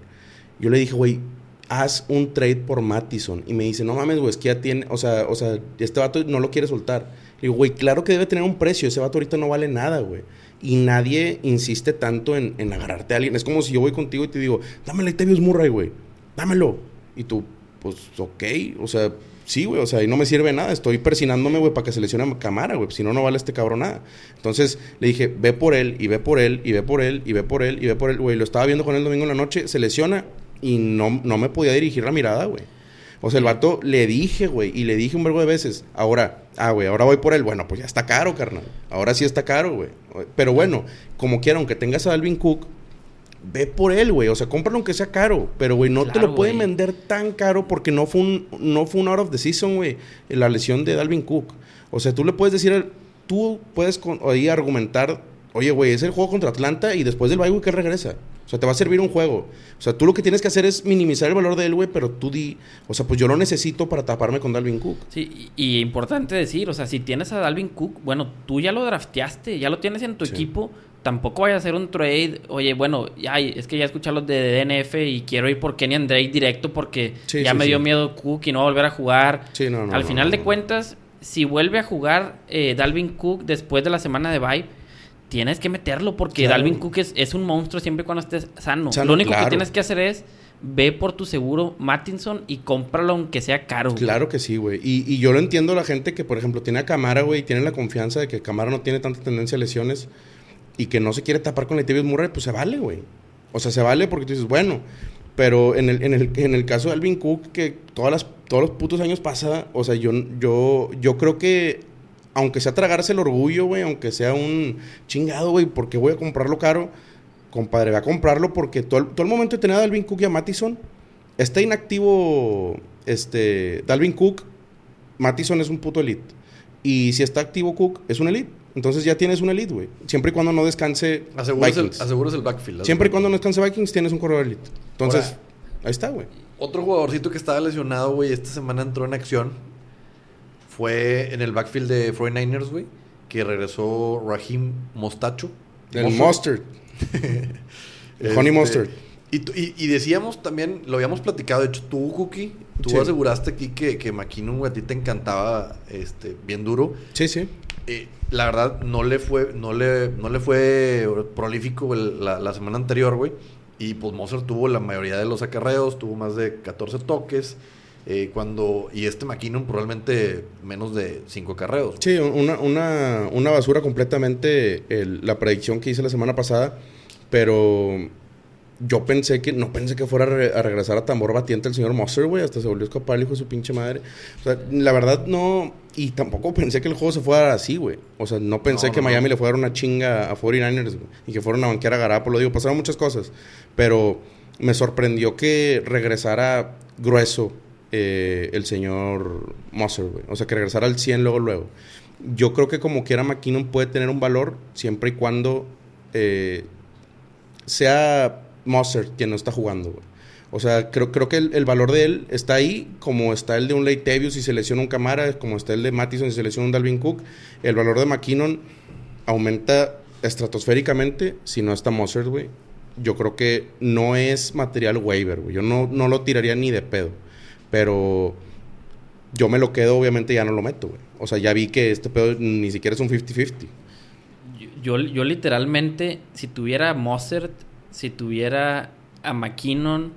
Yo le dije, güey, haz un trade por Mattison. Y me dice, no mames, güey, es que ya tiene, o sea, o sea, este vato no lo quiere soltar. Le digo, güey, claro que debe tener un precio, ese vato ahorita no vale nada, güey. Y nadie insiste tanto en, agarrarte a alguien. Es como si yo voy contigo y te digo, la Latavius Murray, güey, dámelo. Y tú, pues, ok, o sea, sí, güey, o sea, y no me sirve nada. Estoy persinándome, güey, para que se lesione a Camara, güey, si no, no vale este cabrón nada. Entonces le dije, ve por él, y ve por él, y ve por él, y ve por él, y ve por él, güey. Lo estaba viendo con él domingo en la noche, se lesiona y no, no me podía dirigir la mirada, güey. O sea, el vato le dije, güey, y le dije un verbo de veces. Ahora, ah, güey, ahora voy por él. Bueno, pues ya está caro, carnal. Ahora sí está caro, güey. Pero bueno, como quiera, aunque tengas a Alvin Cook, ve por él, güey. O sea, cómpralo aunque sea caro. Pero, güey, no te lo pueden vender tan caro porque no fue un, no fue un out of the season, güey. La lesión de Dalvin Cook. O sea, tú le puedes decir, al- tú puedes con- ahí argumentar, oye, güey, es el juego contra Atlanta y después del bye, güey, que regresa. O sea, te va a servir un juego. O sea, tú lo que tienes que hacer es minimizar el valor de él, güey, pero tú di, o sea, pues yo lo necesito para taparme con Dalvin Cook. Sí, y, y importante decir, o sea, si tienes a Dalvin Cook, bueno, tú ya lo drafteaste, ya lo tienes en tu Sí. equipo, tampoco vaya a hacer un trade, oye, bueno, ya, es que ya escuché los de DNF y quiero ir por Kenny Drake directo porque Sí, ya sí, me sí. dio miedo Cook y no va a volver a jugar. Sí, no, no. Al no, final de cuentas, si vuelve a jugar eh, Dalvin Cook después de la semana de bye, tienes que meterlo porque Claro. Dalvin Cook es, es un monstruo siempre cuando estés sano. Sano, Lo único claro. que tienes que hacer es ve por tu seguro Mattinson y cómpralo aunque sea caro. güey. Claro que sí, güey. Y, y yo lo entiendo la gente que, por ejemplo, tiene a Camara, güey, y tiene la confianza de que Camara no tiene tanta tendencia a lesiones y que no se quiere tapar con Latavius Murray, pues se vale, güey. O sea, se vale porque tú dices, bueno, pero en el, en el, en el caso de Alvin Cook, que todas las, todos los putos años pasa, o sea, yo, yo, yo creo que, aunque sea tragarse el orgullo, güey, aunque sea un chingado, güey, porque voy a comprarlo caro, compadre, va a comprarlo porque todo el, todo el momento de tener a Dalvin Cook y a Mattison, está inactivo este, Dalvin Cook, Mattison es un puto elite. Y si está activo Cook, es un elite. Entonces ya tienes un elite, güey. Siempre y cuando no descanse aseguras el, Vikings. aseguras el backfield. Siempre y cuando no descanse Vikings, tienes un corredor elite. Entonces, Ahora- ahí está, güey. Otro jugadorcito que estaba lesionado, güey, esta semana entró en acción. Fue en el backfield de 49ers, güey. Que regresó Raheem Mostacho. El. Mustard. (laughs) El Honey Mustard. Y, tu- y- y decíamos también, lo habíamos platicado, de hecho, tú, Cookie, tú Sí. aseguraste aquí que, que McKinnon, güey, a ti te encantaba este, bien duro. Sí, sí. Eh, la verdad, no le fue, no le, no le fue prolífico la, semana anterior, güey. Y pues Mozart tuvo la mayoría de los acarreos, tuvo más de 14 toques. eh, cuando, y este McKinnon probablemente menos de 5 acarreos. Sí, una, una, una basura completamente la predicción que hice la semana pasada. Pero yo pensé que, no pensé que fuera a, re- a regresar a tambor batiente el señor Monster, güey. Hasta se volvió a escapar el hijo de su pinche madre. O sea, la verdad no. Y tampoco pensé que el juego se fuera así, güey. O sea, no pensé No, que no, Miami no. le fuera a dar una chinga a 49ers, güey. Y que fueran a banquear a Garapolo. Digo, pasaron muchas cosas. Pero me sorprendió que regresara grueso eh, el señor Monster, güey. O sea, que regresara al 100 luego, luego. Yo creo que como quiera McKinnon puede tener un valor siempre y cuando eh, sea Mostert quien no está jugando, güey. O sea, creo, creo que el, valor de él está ahí, como está el de un Leitevius si se lesiona un Camara, como está el de Mattison si se lesiona un Dalvin Cook. El valor de McKinnon aumenta estratosféricamente si no está Mostert, güey. Yo creo que no es material waiver, güey. Yo no, no lo tiraría ni de pedo. Pero yo me lo quedo, obviamente ya no lo meto, güey. O sea, ya vi que este pedo ni siquiera es un 50-50. Yo, yo literalmente, si tuviera Mozart, si tuviera a McKinnon,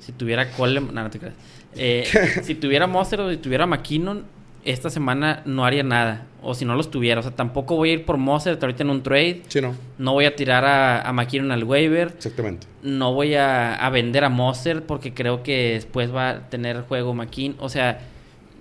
si tuviera Coleman, no, no te creas. Eh, (laughs) si tuviera Mozart o si tuviera a McKinnon, esta semana no haría nada. O si no los tuviera. O sea, tampoco voy a ir por Mozart ahorita en un trade. Sí, no. No voy a tirar a, a McKinnon al waiver. Exactamente. No voy a, a vender a Mozart porque creo que después va a tener juego McKinnon. O sea,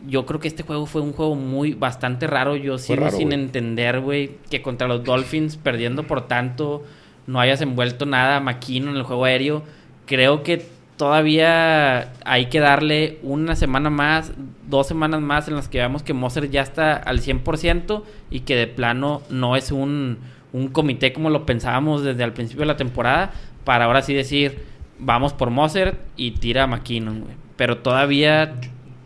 yo creo que este juego fue un juego muy bastante raro. Yo sigo raro, sin entender, güey, que contra los Dolphins, perdiendo por tanto, no hayas envuelto nada a McKinnon en el juego aéreo. Creo que todavía hay que darle una semana más, dos semanas más en las que veamos que Moser ya está al 100% y que de plano no es un, un comité como lo pensábamos desde el principio de la temporada, para ahora sí decir, vamos por Moser y tira a McKinnon, güey. Pero todavía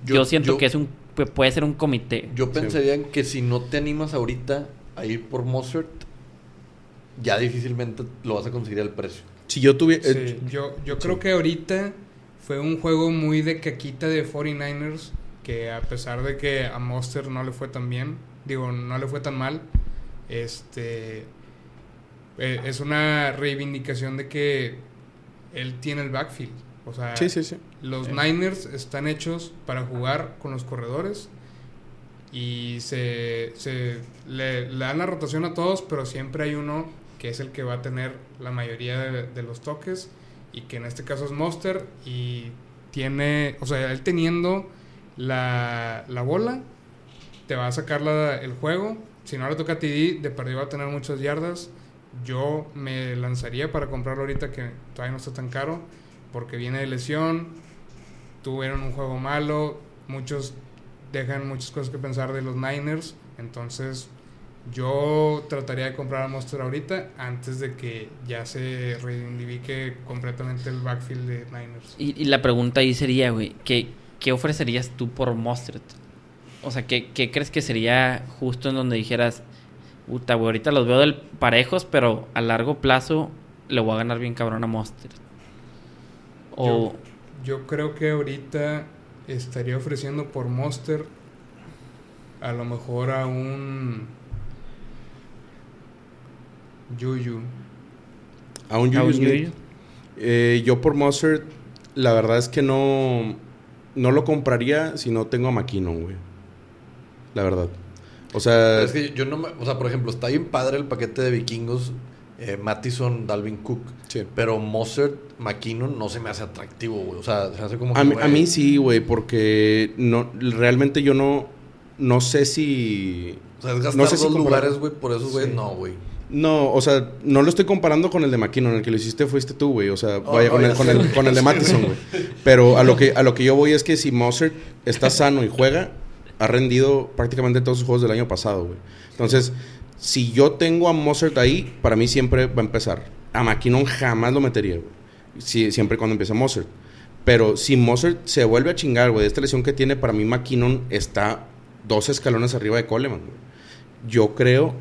yo, Yo- siento yo- que es un pu- puede ser un comité. Yo Sí. pensaría en que si no te animas ahorita a ir por Mozart, ya difícilmente lo vas a conseguir al precio. Si yo tuviera... Sí, yo, yo creo que ahorita fue un juego muy de caquita de 49ers, que a pesar de que a Monster no le fue tan bien, digo, no le fue tan mal, este eh, es una reivindicación de que él tiene el backfield. O sea, sí, sí, sí. los Sí. Niners están hechos para jugar con los corredores y se, se le, le dan la rotación a todos, pero siempre hay uno que es el que va a tener la mayoría de, los toques y que en este caso es Monster y tiene, o sea, él teniendo la, la bola te va a sacar la- el juego. Si no le toca a TD, de perdido va a tener muchas yardas. Yo me lanzaría para comprarlo ahorita que todavía no está tan caro porque viene de lesión, tuvieron un juego malo, muchos dejan muchas cosas que pensar de los Niners, entonces yo trataría de comprar a Monster ahorita antes de que ya se reivindique completamente el backfield de Niners. Y, y la pregunta ahí sería, güey, ¿qué, ¿qué ofrecerías tú por Mostert? O sea, ¿qué, ¿qué crees que sería justo en donde dijeras, puta, güey, ahorita los veo del parejos, pero a largo plazo le voy a ganar bien cabrón a Mostert? O... Yo creo que ahorita estaría ofreciendo por Monster a lo mejor a un Yuyu. A un a un Julius Smith. Yuyu. Eh, yo por Mozart, la verdad es que no, no lo compraría si no tengo a McKinnon, güey. La verdad. O sea, Pero es que yo no me, o sea, por ejemplo, está bien padre el paquete de vikingos, eh, Mattison, Dalvin Cook, sí. pero Mozart, McKinnon no se me hace atractivo, güey. O sea, se hace como que, a, mí, a mí sí, güey, porque no, realmente yo no, no sé si... O sea, es gastar no sé si dos comprar- lugares, güey, por eso, güey, Sí. no, güey. No, o sea, no lo estoy comparando con el de McKinnon, el que lo hiciste fuiste tú, güey. O sea, Oh, vaya, con, el, con, el, güey. con el de (laughs) Mattison, güey. Pero a lo, que, a lo que yo voy es que si Mozart está sano y juega, ha rendido prácticamente todos sus juegos del año pasado, güey. Entonces, si yo tengo a Mozart ahí, para mí siempre va a empezar. A McKinnon jamás lo metería, güey. Si- siempre cuando empieza Mozart. Pero si Mozart se vuelve a chingar, güey, de esta lesión que tiene, para mí McKinnon está dos escalones arriba de Coleman, güey. Yo creo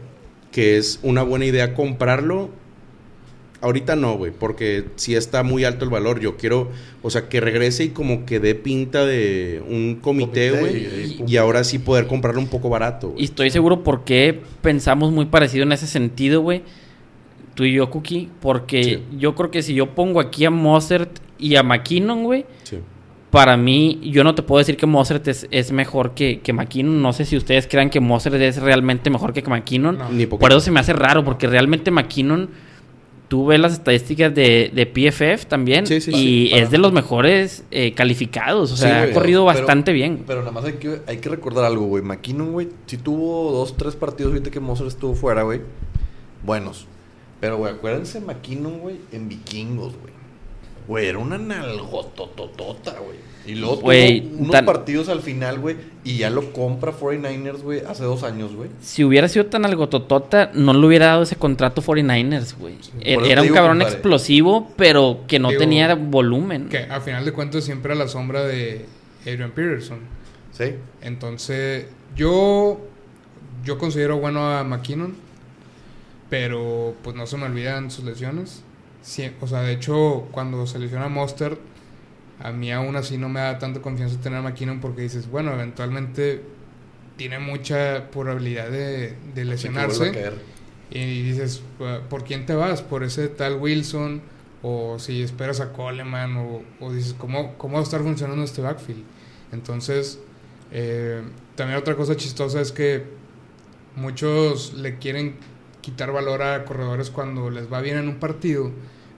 que es una buena idea comprarlo. Ahorita no, güey, porque sí está muy alto el valor. Yo quiero, o sea, que regrese y como que dé pinta de un comité, güey. y- Y, ahora sí poder comprarlo un poco barato, Y estoy seguro por qué pensamos muy parecido en ese sentido, güey. Tú y yo, Cookie. Porque Sí. yo creo que si yo pongo aquí a Mozart y a McKinnon, güey, Sí. Para mí, yo no te puedo decir que Mozart es, es mejor que, que McKinnon. No sé si ustedes crean que Mozart es realmente mejor que McKinnon. No. Ni poco. Por eso se me hace raro, porque realmente McKinnon... Tú ves las estadísticas de, de PFF también Sí, sí, y sí. es de los mejores eh, calificados. O sea, ha corrido Pero- bastante bien. Pero nada más hay que, hay que recordar algo, güey. McKinnon, güey, sí tuvo dos, tres partidos ahorita que Mozart estuvo fuera, güey. Buenos. Pero, güey, acuérdense McKinnon, güey, en vikingos, güey. Güey, era una nalgotototota, güey. Y luego tuvo unos tan- partidos al final, güey. Y ya lo compra 49ers, güey, hace dos años, güey. Si hubiera sido tan algo totota, no le hubiera dado ese contrato 49ers, güey. E- Era un cabrón explosivo, pero que no Digo, tenía volumen. Que a final de cuentas siempre a la sombra de Adrian Peterson. Sí. Entonces, yo, yo considero bueno a McKinnon, pero pues no se me olvidan sus lesiones. Sí, o sea, de hecho, cuando se lesiona Monster, a mí aún así no me da tanta confianza tener a McKinnon porque dices, bueno, eventualmente tiene mucha probabilidad de, de lesionarse. Y dices, "¿Por- ¿por quién te vas? ¿Por ese tal Wilson? O si esperas a Coleman, o, o dices, ¿cómo, ¿cómo va a estar funcionando este backfield? Entonces, eh, también otra cosa chistosa es que muchos le quieren quitar valor a corredores cuando les va bien en un partido,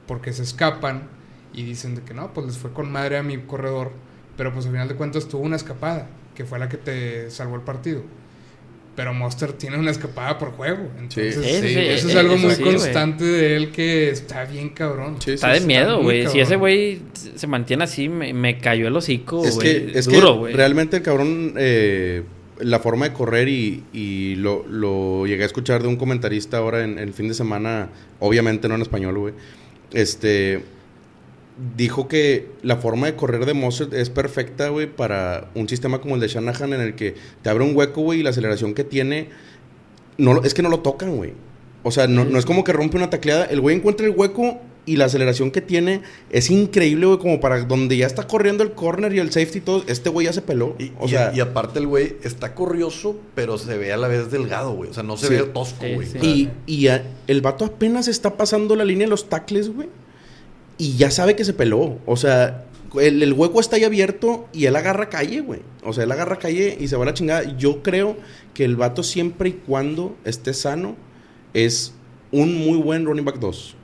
porque se escapan y dicen de que no, pues les fue con madre a mi corredor, pero pues al final de cuentas tuvo una escapada, que fue la que te salvó el partido. Pero Monster tiene una escapada por juego. Entonces, Sí. Sí, sí, sí, eso es eh, algo eso muy constante de él que está bien cabrón. Sí, Está sí, de miedo, güey. Si ese güey se mantiene así, me, me cayó el hocico, Es güey. que, es Duro, güey. realmente el cabrón, eh, la forma de correr y, y lo, lo llegué a escuchar de un comentarista ahora en el fin de semana, obviamente no en español, güey. Este dijo que la forma de correr de Mostert es perfecta, güey, para un sistema como el de Shanahan en el que te abre un hueco, güey, y la aceleración que tiene no es que no lo tocan, güey. O sea, no, no es como que rompe una tacleada. El güey encuentra el hueco y la aceleración que tiene es increíble, güey. Como para donde ya está corriendo el corner y el safety y todo. Este güey ya se peló. Y, o y- sea, y aparte el güey está corrioso, pero se ve a la vez delgado, güey. O sea, no se Sí. ve tosco, güey. sí. Y, y a- el vato apenas está pasando la línea de los tackles, güey. Y ya sabe que se peló. O sea, el, el hueco está ahí abierto y él agarra calle, güey. O sea, él agarra calle y se va a la chingada. Yo creo que el vato siempre y cuando esté sano es un muy buen running back 2.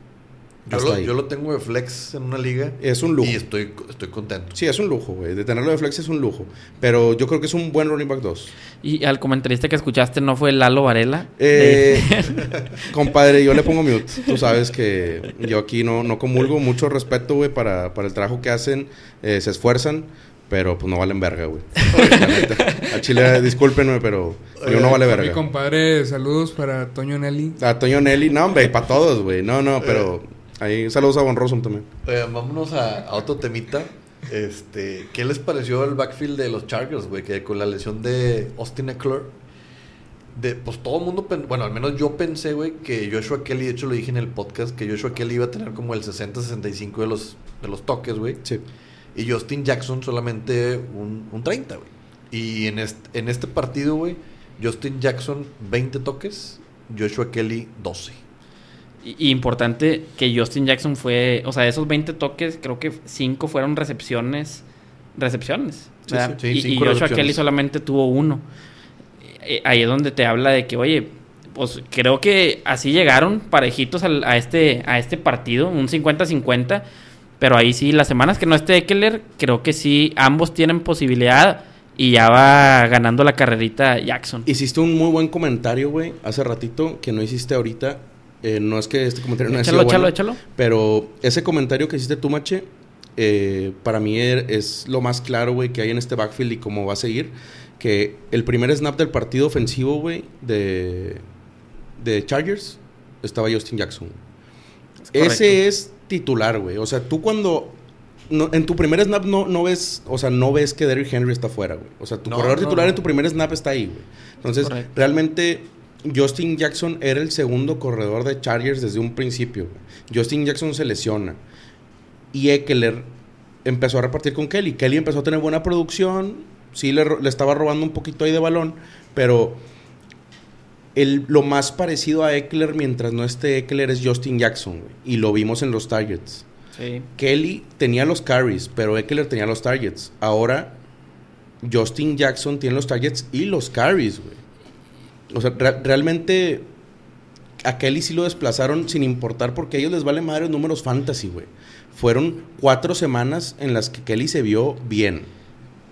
Yo, lo, yo lo tengo de flex en una liga. Es un lujo. Y estoy, estoy contento. Sí, es un lujo, güey. De tenerlo de flex es un lujo. Pero yo creo que es un buen running back 2. Y al comentarista que escuchaste no fue Lalo Varela. Eh, (laughs) (laughs) compadre, yo le pongo mute. Tú sabes que yo aquí no, no comulgo. Mucho respeto, güey, para, para el trabajo que hacen. Eh, se esfuerzan, pero pues no valen verga, güey. A Chile, discúlpenme, pero yo no vale Mi verga. compadre, saludos para Toño Nelly. A Toño Nelly, no, hombre, para todos, güey. No, no, pero ahí saludos a Von Rossum también. Vámonos a, a otro temita. Este, ¿Qué les pareció el backfield de los Chargers, güey? Que con la lesión de Austin Eckler, de, pues todo el mundo, bueno, al menos yo pensé, güey, que Joshua Kelly, de hecho lo dije en el podcast, que Joshua Kelly iba a tener como el 60-65 de los, de los toques, güey. Sí. Y Justin Jackson solamente un, un 30, güey. Y en este, en este partido, güey, Justin Jackson 20 toques, Joshua Kelly 12. Y, importante que Justin Jackson fue, o sea, de esos 20 toques, creo que 5 fueron recepciones. Recepciones. Sí, ¿verdad? sí, y, y Joshua. Kelly solamente tuvo uno. Eh, Ahí es donde te habla de que, oye, pues creo que así llegaron parejitos al- a, este, a este partido, un 50-50. Pero ahí sí, las semanas que no esté Eckler, creo que sí, ambos tienen posibilidad y ya va ganando la carrerita Jackson. Hiciste un muy buen comentario, güey, hace ratito, que no hiciste ahorita. Eh, no es que este comentario no haya échalo, sido échalo, bueno, échalo. Pero ese comentario que hiciste tú, Mache, eh, para mí er- es lo más claro, güey, que hay en este backfield y cómo va a seguir. Que el primer snap del partido ofensivo, güey, de, de Chargers, estaba Justin Jackson. Es. Ese es titular, güey. O sea, tú cuando... no- en tu primer snap no, no ves, o sea, no ves que Derrick Henry está fuera, güey. O sea, tu No, corredor no, titular no. en tu primer snap está ahí, güey. Entonces, realmente Justin Jackson era el segundo corredor de Chargers desde un principio. Justin Jackson se lesiona. Y Eckler empezó a repartir con Kelly. Kelly empezó a tener buena producción. Sí le, le estaba robando un poquito ahí de balón. Pero el, lo más parecido a Eckler mientras no esté Eckler es Justin Jackson. güey. Y lo vimos en los targets. Sí. Kelly tenía los carries, pero Eckler tenía los targets. Ahora, Justin Jackson tiene los targets y los carries, güey. O sea, re- realmente a Kelly sí lo desplazaron sin importar porque a ellos les vale madre los números fantasy, güey. Fueron cuatro semanas en las que Kelly se vio bien.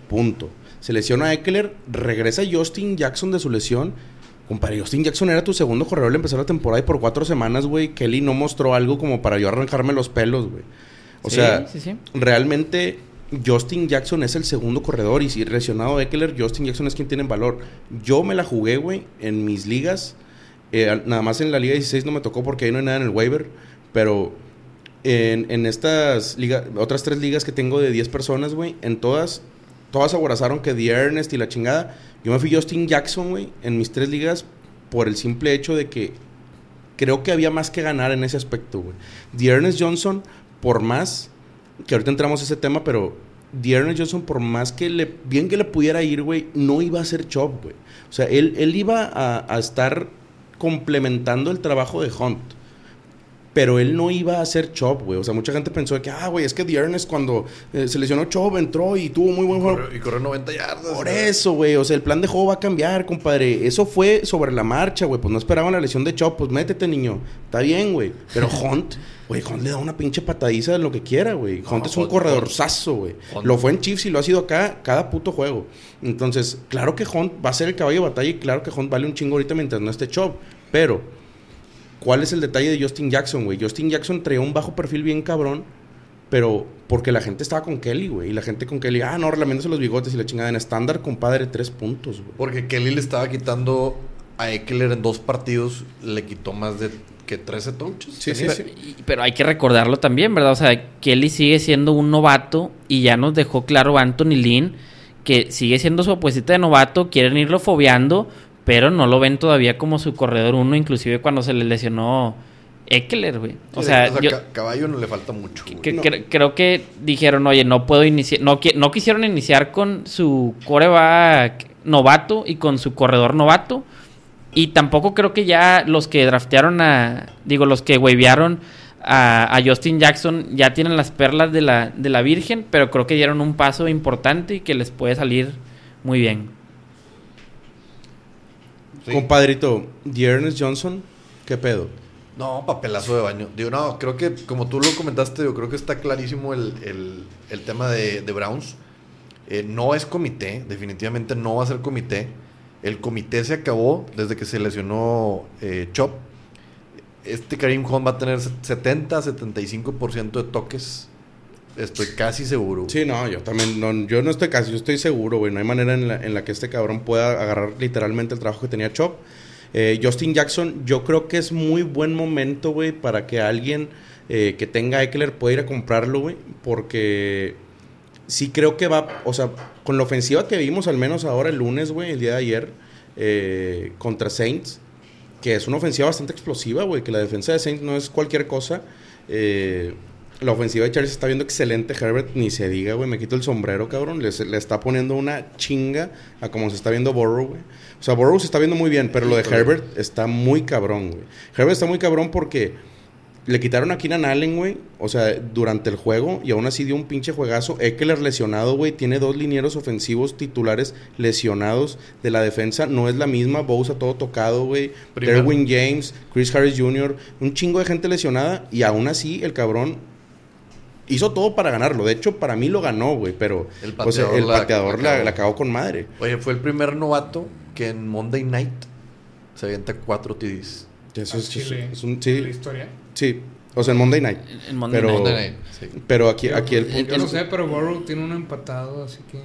Punto. Se lesiona a Eckler, regresa Justin Jackson de su lesión. Compadre, Justin Jackson era tu segundo corredor al empezar la temporada y por cuatro semanas, güey, Kelly no mostró algo como para yo arrancarme los pelos, güey. O Sí, sea, sí, sí. realmente Justin Jackson es el segundo corredor y si lesionado Eckler, Justin Jackson es quien tiene valor. Yo me la jugué, güey, en mis ligas. Eh, nada más en la Liga 16 no me tocó porque ahí no hay nada en el waiver. Pero en, en estas otras tres ligas que tengo de 10 personas, güey, en todas, todas aborazaron que The Ernest y la chingada. Yo me fui Justin Jackson, güey, en mis tres ligas por el simple hecho de que creo que había más que ganar en ese aspecto, güey. The Ernest Johnson, por más que ahorita entramos a ese tema, pero The Ernest Johnson, por más que le, bien que le pudiera ir, güey, no iba a ser chop, güey. O sea, él, él iba a, a estar complementando el trabajo de Hunt. Pero él no iba a ser Chop, güey. O sea, mucha gente pensó que, ah, güey, es que The Ernest cuando eh, se lesionó Chop entró y tuvo muy buen juego. Y corrió 90 yardas. Por eso, güey. O sea, el plan de juego va a cambiar, compadre. Eso fue sobre la marcha, güey. Pues no esperaban la lesión de Chop. Pues métete, niño. Está bien, güey. Pero (laughs) Hunt, güey, Hunt le da una pinche patadiza de lo que quiera, güey. No, Hunt es un corredorzazo, güey. Lo fue en Chiefs y lo ha sido acá cada puto juego. Entonces, claro que Hunt va a ser el caballo de batalla y claro que Hunt vale un chingo ahorita mientras no esté Chop. Pero, ¿cuál es el detalle de Justin Jackson, güey? Justin Jackson traía un bajo perfil bien cabrón. Pero porque la gente estaba con Kelly, güey. Y la gente con Kelly, ah, no, relamiéndose los bigotes y la chingada. En estándar, compadre, tres puntos, güey. Porque Kelly le estaba quitando a Eckler en dos partidos, le quitó más de que 13 touches. Sí, sí, sí. Y- Pero hay que recordarlo también, ¿verdad? O sea, Kelly sigue siendo un novato y ya nos dejó claro Anthony Lynn que sigue siendo su apuestita de novato, quieren irlo fobeando, pero no lo ven todavía como su corredor uno, inclusive cuando se le lesionó Eckler, güey. O Sí, sea, yo Caballo no le falta mucho. güey. que- No. cre- creo que dijeron, oye, no puedo iniciar, no, qui- no quisieron iniciar con su coreback novato y con su corredor novato. Y tampoco creo que ya los que draftearon a, digo, los que wavearon a, a Justin Jackson ya tienen las perlas de la, de la Virgen, pero creo que dieron un paso importante y que les puede salir muy bien. Sí. Compadrito, The Ernest Johnson, ¿qué pedo? No, papelazo de baño. Digo, no, creo que como tú lo comentaste, yo creo que está clarísimo el, el- el tema de, de Browns. Eh, no es comité, definitivamente no va a ser comité. El comité se acabó desde que se lesionó eh, Chop. Este Karim Hunt va a tener 70-75% de toques. Estoy casi seguro. Sí, no, yo también, no, yo no estoy casi, yo estoy seguro, güey. No hay manera en la, que este cabrón pueda agarrar literalmente el trabajo que tenía Chop. Eh, Justin Jackson, yo creo que es muy buen momento, güey, para que alguien eh, que tenga Eckler pueda ir a comprarlo, güey. Porque sí creo que va, o sea, con la ofensiva que vimos al menos ahora el lunes, güey, el día de ayer, eh, contra Saints, que es una ofensiva bastante explosiva, güey, que la defensa de Saints no es cualquier cosa. Eh, la ofensiva de Chargers está viendo excelente. Herbert, ni se diga, güey. Me quito el sombrero, cabrón. Le, le está poniendo una chinga a como se está viendo Burrow, güey. O sea, Burrow se está viendo muy bien, pero lo de. Herbert está muy cabrón, güey. Herbert está muy cabrón porque le quitaron a Keenan Allen, güey. O sea, durante el juego. Y aún así dio un pinche juegazo. Eckler lesionado, güey. Tiene dos linieros ofensivos titulares lesionados de la defensa. No es la misma. Bosa todo tocado, güey. Derwin James, Chris Harris Jr. Un chingo de gente lesionada. Y aún así, el cabrón hizo todo para ganarlo. De hecho, para mí lo ganó, güey. Pero El pues, pateador el la- pateador la la, cagó. la cagó con madre. Oye, fue el primer novato que en Monday Night se avienta cuatro TDs. Eso es, Chile, es un... en la Sí, historia. Sí. O sea, en Monday Night. En Monday Pero- Night. Monday Night, sí. Pero aquí, aquí el Yo punto no sé, pero Burrow tiene uno empatado, así que...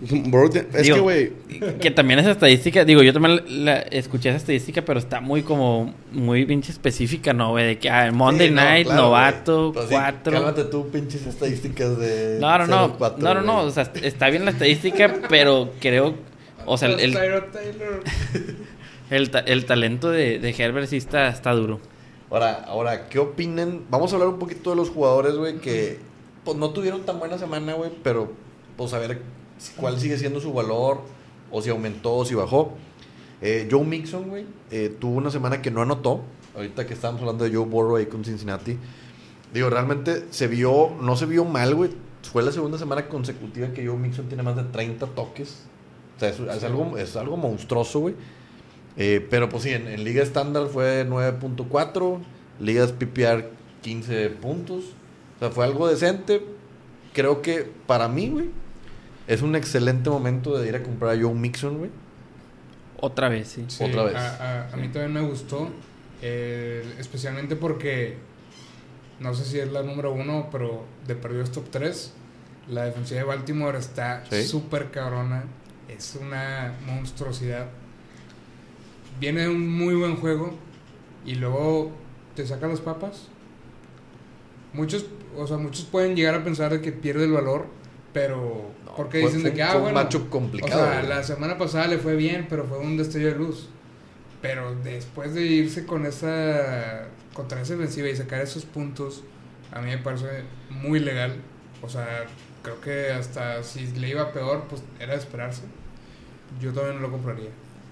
(laughs) Te- es Digo, que, güey... Que también esa estadística, digo, yo también la, la escuché esa estadística, pero está muy como, muy pinche específica, ¿no? güey? De que ah, Monday Sí, no, Night, claro, novato. Pues sí, cuatro. Cálmate tú, pinches estadísticas de. No, no, no. 0-4, no, no, no. O sea, está bien la estadística, pero creo. O sea, el, el, Taylor. (laughs) el ta- el talento de, de Herbert sí está, está duro. Ahora, ahora, ¿qué opinan? Vamos a hablar un poquito de los jugadores, güey, que pues no tuvieron tan buena semana, güey, pero pues a ver cuál sigue siendo su valor, o si aumentó o si bajó. Eh, Joe Mixon, güey, eh, tuvo una semana que no anotó. Ahorita que estábamos hablando de Joe Burrow ahí con Cincinnati. Digo, realmente se vio, no se vio mal, güey. Fue la segunda semana consecutiva que Joe Mixon tiene más de 30 toques. O sea, es, es algo, es algo monstruoso, güey. Eh, pero pues sí, en, en liga estándar fue 9.4, ligas PPR 15 puntos. O sea, fue algo decente. Creo que para mí, güey, es un excelente momento de ir a comprar a Joe Mixon, güey. Otra vez, sí. Sí, Otra vez. A, a- a mí también me gustó, eh, especialmente porque no sé si es la número uno, pero de perdió es top 3. La defensiva de Baltimore está Sí. súper cabrona. Es una monstruosidad. Viene un muy buen juego y luego te saca las papas. Muchos, o sea, muchos pueden llegar a pensar de que pierde el valor, pero No, porque fue- dicen fue de que ah, fue bueno, complicado, O sea, la semana pasada le fue bien, pero fue un destello de luz. Pero después de irse con esa contra esa defensiva y sacar esos puntos, a mí me parece muy legal. O sea, creo que hasta si le iba peor, pues era de esperarse. Yo también no lo compraría.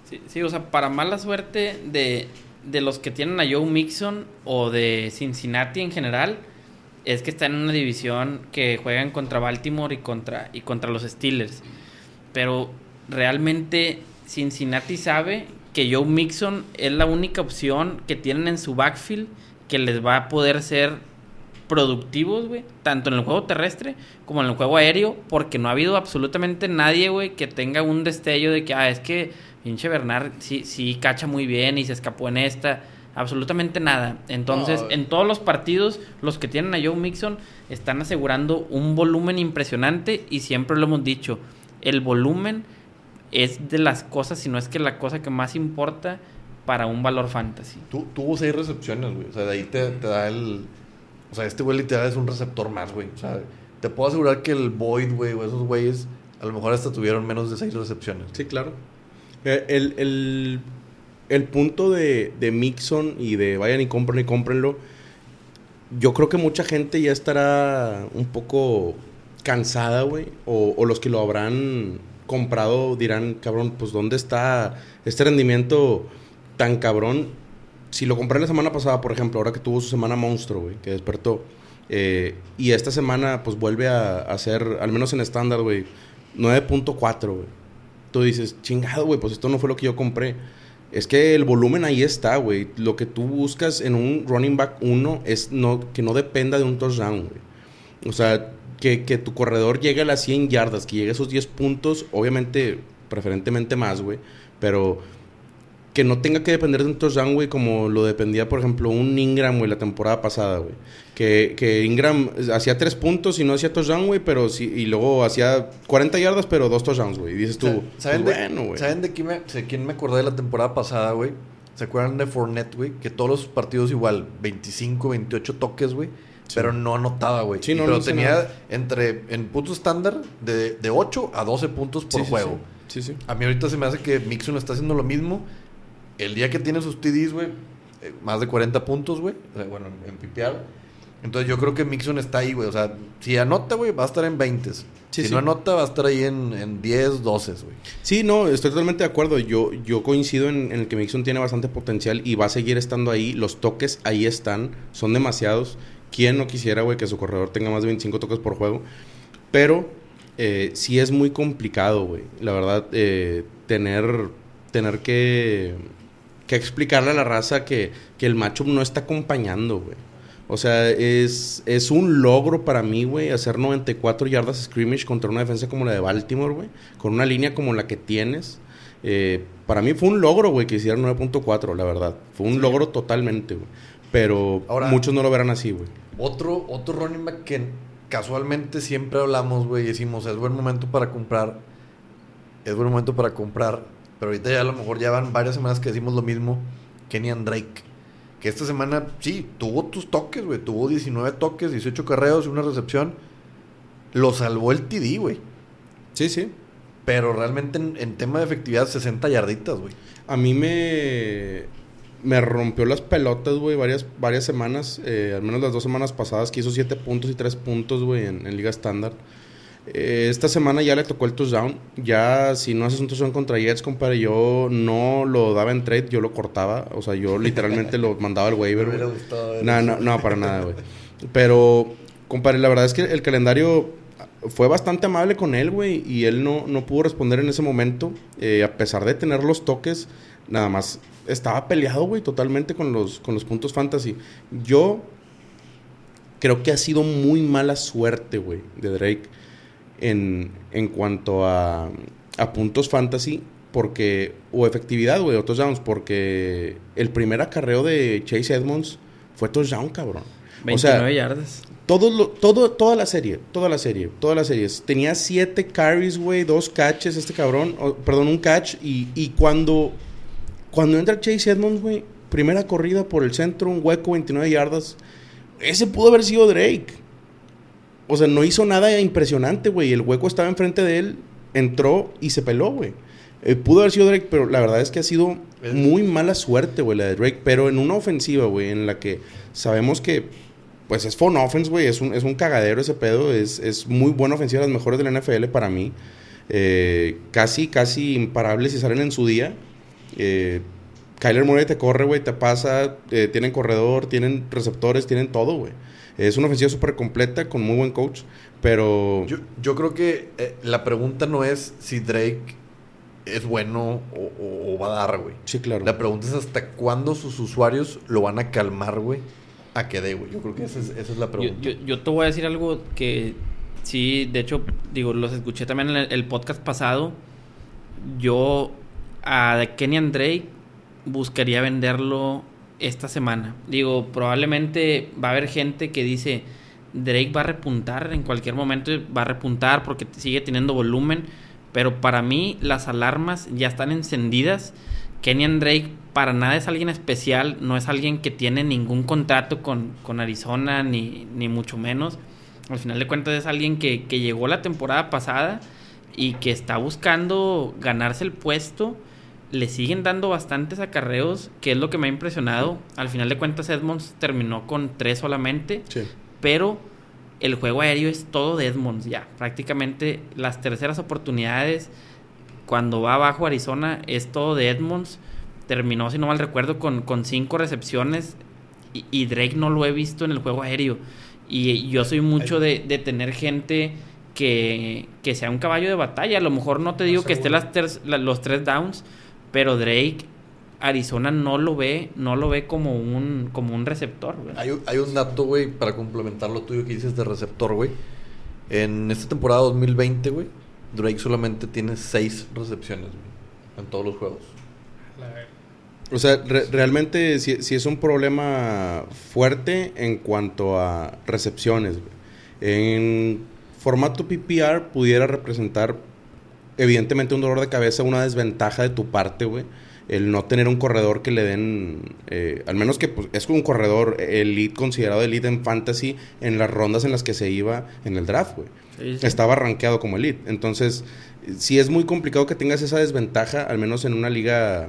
Sí, sí, o sea, para mala suerte de, de los que tienen a Joe Mixon o de Cincinnati en general, es que están en una división que juegan contra Baltimore y contra, y contra los Steelers. Pero realmente Cincinnati sabe que Joe Mixon es la única opción que tienen en su backfield que les va a poder ser productivos, güey, tanto en el juego terrestre como en el juego aéreo, porque no ha habido absolutamente nadie, güey, que tenga un destello de que, ah, es que pinche Bernard sí, sí cacha muy bien y se escapó en esta. Absolutamente nada. Entonces, No. en todos los partidos, los que tienen a Joe Mixon están asegurando un volumen impresionante y siempre lo hemos dicho, el volumen es de las cosas, si no es que la cosa que más importa para un valor fantasy. Tu- tuvo seis recepciones, güey. O sea, de ahí te, te da el. O sea, este güey literal es un receptor más, güey. O sea, te puedo asegurar que el Boyd, güey, o esos güeyes, a lo mejor hasta tuvieron menos de seis recepciones. Sí, claro. Eh, El, el, el punto de, de Mixon y de vayan y compren y cómprenlo, yo creo que mucha gente ya estará un poco cansada, güey. O, los que lo habrán comprado dirán, cabrón, pues ¿dónde está este rendimiento tan cabrón? Si lo compré la semana pasada, por ejemplo, ahora que tuvo su semana monstruo, güey, que despertó. eh, y esta semana, pues vuelve a, ser, al menos en estándar, güey, 9.4, güey tú dices, chingado, güey, pues esto no fue lo que yo compré. Es que el volumen ahí está, güey. Lo que tú buscas en un running back 1 es no, que no dependa de un touchdown, güey. O sea, que, que tu corredor llegue a las 100 yardas, que llegue a esos 10 puntos, obviamente, preferentemente más, güey. Pero que no tenga que depender de un touchdown, güey, como lo dependía, por ejemplo, un Ingram, güey, la temporada pasada, güey. Que, que Ingram hacía 3 puntos y no hacía touchdown, güey, pero sí, y luego hacía 40 yardas, pero dos touchdowns, güey. Y dices tú, ¿Saben, pues de, bueno, güey. ¿Saben de quién me, de quién me acordé de la temporada pasada, güey? ¿Se acuerdan de Fournette, güey? Que todos los partidos igual, 25, 28 toques, güey. Pero no anotaba, güey. Sí, no, pero no tenía nada. entre, en puntos estándar, de, de 8 a 12 puntos por Sí, sí, juego. Sí, sí. sí. A mí ahorita se me hace que Mixon está haciendo lo mismo. El día que tiene sus TDs, güey, eh, más de 40 puntos, güey. O sea, bueno, en PPR. Entonces yo creo que Mixon está ahí, güey. O sea, si anota, güey, va a estar en 20. Sí, si sí. no anota, va a estar ahí en, en 10, 12, güey. Sí, no, estoy totalmente de acuerdo. Yo, yo coincido en, en el que Mixon tiene bastante potencial y va a seguir estando ahí. Los toques ahí están, son demasiados. ¿Quién no quisiera, güey, que su corredor tenga más de 25 toques por juego? Pero eh, sí es muy complicado, güey. La verdad, eh, tener, tener que, que explicarle a la raza que, que el matchup no está acompañando, güey. O sea, es, es un logro para mí, güey, hacer 94 yardas scrimmage contra una defensa como la de Baltimore, güey. Con una línea como la que tienes. Eh, para mí fue un logro, güey, que hicieran 9.4, la verdad. Fue un logro totalmente, güey. Pero Ahora- muchos no lo verán así, güey. Otro, otro running back que casualmente siempre hablamos, güey, y decimos, es buen momento para comprar. Es buen momento para comprar. Pero ahorita ya a lo mejor ya van varias semanas que decimos lo mismo. Kenyan Drake. Que esta semana, sí, tuvo tus toques, güey. Tuvo 19 toques, 18 carreos y una recepción. Lo salvó el TD, güey. Sí, sí. Pero realmente en, en tema de efectividad, 60 yarditas, güey. A mí me, me rompió las pelotas, güey, varias, varias semanas. eh, al menos las dos semanas pasadas que hizo 7 puntos y 3 puntos, güey, en, en Liga Estándar. Eh, esta semana ya le tocó el touchdown. Ya, si no haces un touchdown contra Jets, compadre, yo no lo daba en trade, yo lo cortaba. O sea, yo literalmente lo mandaba al waiver, (laughs) Me ver No, no, no, para nada, güey. Pero, compadre, la verdad es que el calendario fue bastante amable con él, güey. Y él no, no pudo responder en ese momento. Eh, a pesar de tener los toques, nada más estaba peleado, güey, totalmente con los, con los puntos fantasy. Yo creo que ha sido muy mala suerte, güey, de Drake en, en cuanto a, a puntos fantasy. Porque, o efectividad, güey, o touchdowns, porque el primer acarreo de Chase Edmonds fue touchdown, cabrón. O sea, 29 yardas. todo lo- todo, toda la serie, toda la serie, todas las series. Tenía siete carries, güey, dos catches este cabrón, perdón, un catch. Y, y cuando, cuando entra Chase Edmonds, güey, primera corrida por el centro, un hueco, 29 yardas. Ese pudo haber sido Drake. O sea, no hizo nada impresionante, güey. El hueco estaba enfrente de él, entró y se peló, güey. Eh, pudo haber sido Drake, pero la verdad es que ha sido muy mala suerte, güey, la de Drake. Pero en una ofensiva, güey, en la que sabemos que, pues es fun offense, güey. Es un, es un cagadero ese pedo. Es, es muy buena ofensiva, las mejores de la NFL para mí. Eh, casi, casi imparables si salen en su día. Eh, Kyler Murray te corre, güey, te pasa. eh, tienen corredor, tienen receptores, tienen todo, güey. Es una ofensiva súper completa con muy buen coach. Pero. Yo, yo creo que eh, la pregunta no es si Drake es bueno o, o- o va a dar, güey. sí, claro. La pregunta es hasta cuándo sus usuarios lo van a calmar, güey, a que dé, güey. Yo creo que esa es, esa es la Yo, pregunta. yo, yo te voy a decir algo que sí, de hecho, digo, los escuché también en el, el podcast pasado. Yo a Kenyan Drake buscaría venderlo esta semana. Digo, probablemente va a haber gente que dice Drake va a repuntar en cualquier momento, va a repuntar porque sigue teniendo volumen. Pero para mí las alarmas ya están encendidas. Kenyan Drake para nada es alguien especial, no es alguien que tiene ningún contrato con, con Arizona, ni, ni mucho menos. Al final de cuentas es alguien que, que llegó la temporada pasada y que está buscando ganarse el puesto. Le siguen dando bastantes acarreos, que es lo que me ha impresionado. Al final de cuentas Edmonds terminó con tres solamente Sí. pero el juego aéreo es todo de Edmonds ya. Prácticamente las terceras oportunidades, cuando va abajo Arizona, es todo de Edmonds. Terminó, si no mal recuerdo, con, con cinco recepciones y, y Drake no lo he visto en el juego aéreo. Y yo soy mucho de, de tener gente que, que sea un caballo de batalla. A lo mejor no te digo que esté las ter- la- los tres downs, pero Drake, Arizona no lo ve, no lo ve como un, como un receptor. güey. Hay, un- hay un dato, güey, para complementar lo tuyo que dices de receptor, güey. En esta temporada 2020, güey, Drake solamente tiene seis recepciones, güey, en todos los juegos. O sea, re- realmente sí, sí es un problema fuerte en cuanto a recepciones. güey. En formato PPR pudiera representar evidentemente un dolor de cabeza, una desventaja de tu parte, güey. El no tener un corredor que le den, eh, al menos que pues, es un corredor elite, considerado elite en fantasy en las rondas en las que se iba en el draft, güey Sí, sí. estaba rankeado como elite. Entonces, si es muy complicado que tengas esa desventaja, al menos en una liga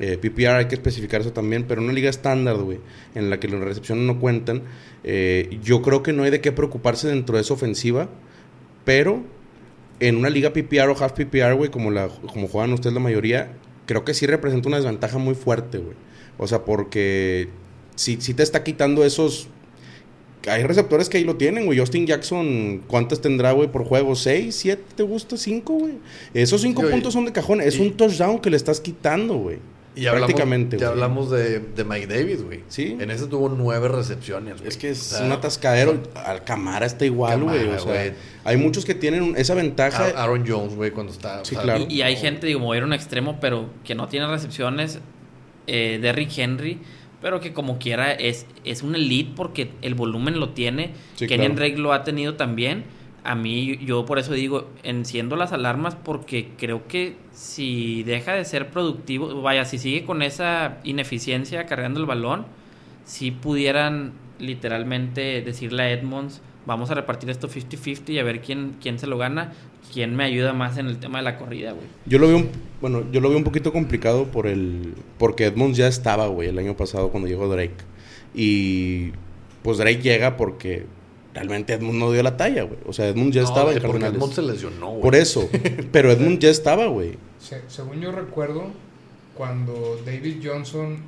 eh, PPR hay que especificar eso también, pero en una liga estándar, güey, en la que las recepciones no cuentan, eh, yo creo que no hay de qué preocuparse dentro de esa ofensiva, pero en una liga PPR o half PPR, güey, como, la, como juegan ustedes la mayoría, creo que sí representa una desventaja muy fuerte, güey. O sea, porque si, si te está quitando esos hay receptores que ahí lo tienen, güey. Justin Jackson, ¿cuántas tendrá, güey, por juego? ¿Seis? ¿Siete? ¿Te gusta? ¿Cinco, güey? Esos cinco Sí, oye. puntos son de cajón. Es Y- un touchdown que le estás quitando, güey. Y hablamos, Prácticamente, Ya hablamos de, de Mike Davis, güey. Sí. En ese tuvo nueve recepciones, güey. Es que es O sea, un atascadero. Alcamara está igual, güey. Camara, O sea, güey. hay muchos que tienen esa ventaja. Aaron- Aaron Jones, güey, cuando está. Sí, claro. Y, y hay gente, digo, mover un extremo, pero que no tiene recepciones. Eh, Derrick Henry, pero que como quiera es, es un elite porque el volumen lo tiene. Sí, Kenyan claro. Drake lo ha tenido también. A mí, yo por eso digo, enciendo las alarmas porque creo que si deja de ser productivo, vaya, si sigue con esa ineficiencia cargando el balón, si pudieran literalmente decirle a Edmonds, vamos a repartir esto 50-50 y a ver quién, quién se lo gana, quién me ayuda más en el tema de la corrida, güey. Yo lo veo un, bueno, yo lo veo un poquito complicado por el porque Edmonds ya estaba, güey, el año pasado cuando llegó Drake. Y pues Drake llega porque realmente Edmonds no dio la talla, güey. O sea, Edmonds ya No, estaba en porque Cardenales. Edmonds se lesionó, güey. Por eso, (laughs) pero Edmonds ya estaba, güey. Se- según yo recuerdo, cuando David Johnson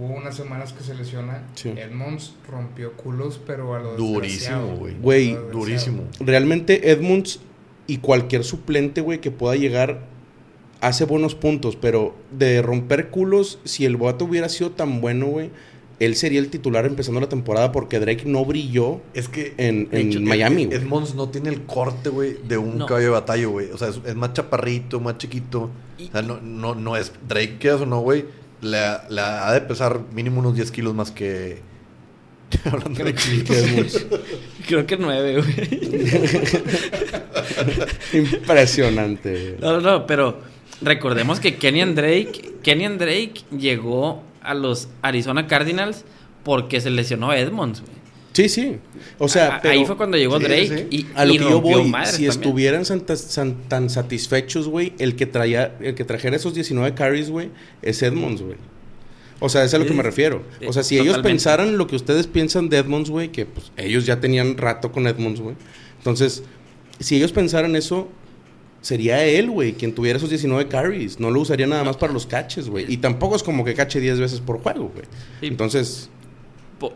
hubo unas semanas que se lesiona, Sí. Edmonds rompió culos, pero a lo Durísimo, güey. Durísimo. Realmente Edmonds y cualquier suplente, güey, que pueda llegar hace buenos puntos, pero de romper culos, si el boato hubiera sido tan bueno, güey, él sería el titular empezando la temporada porque Drake no brilló Es que. en, De en hecho, Miami, güey. Edmonds no tiene el corte, güey, de un No. caballo de batalla, güey. O sea, es, es más chaparrito, más chiquito. Y- o sea, no, no, no es. Drake, quieras o no, güey, le, le ha de pesar mínimo unos 10 kilos más que. Hablando de Chike Edmonds. Creo que nueve, güey. (laughs) Impresionante. No, no, no, pero recordemos que Kenyan Drake, Kenyan Drake llegó a los Arizona Cardinals porque se lesionó Edmonds, güey. Sí, sí. O sea, A- pero ahí fue cuando llegó sí, Drake sí. y, a lo y que yo voy, si también. estuvieran san- tan satisfechos, güey, el que traía, el que trajera esos 19 carries, güey, es Edmonds, güey. O sea, es a lo que Sí, me refiero. sí, O sea, si ellos pensaran lo que ustedes piensan de Edmonds, güey, que pues ellos ya tenían rato con Edmonds, güey. Entonces, si ellos pensaran eso, sería él, güey, quien tuviera esos 19 carries. No lo usaría nada más para los catches, güey. Y tampoco es como que cache 10 veces por juego, güey. Sí. Entonces,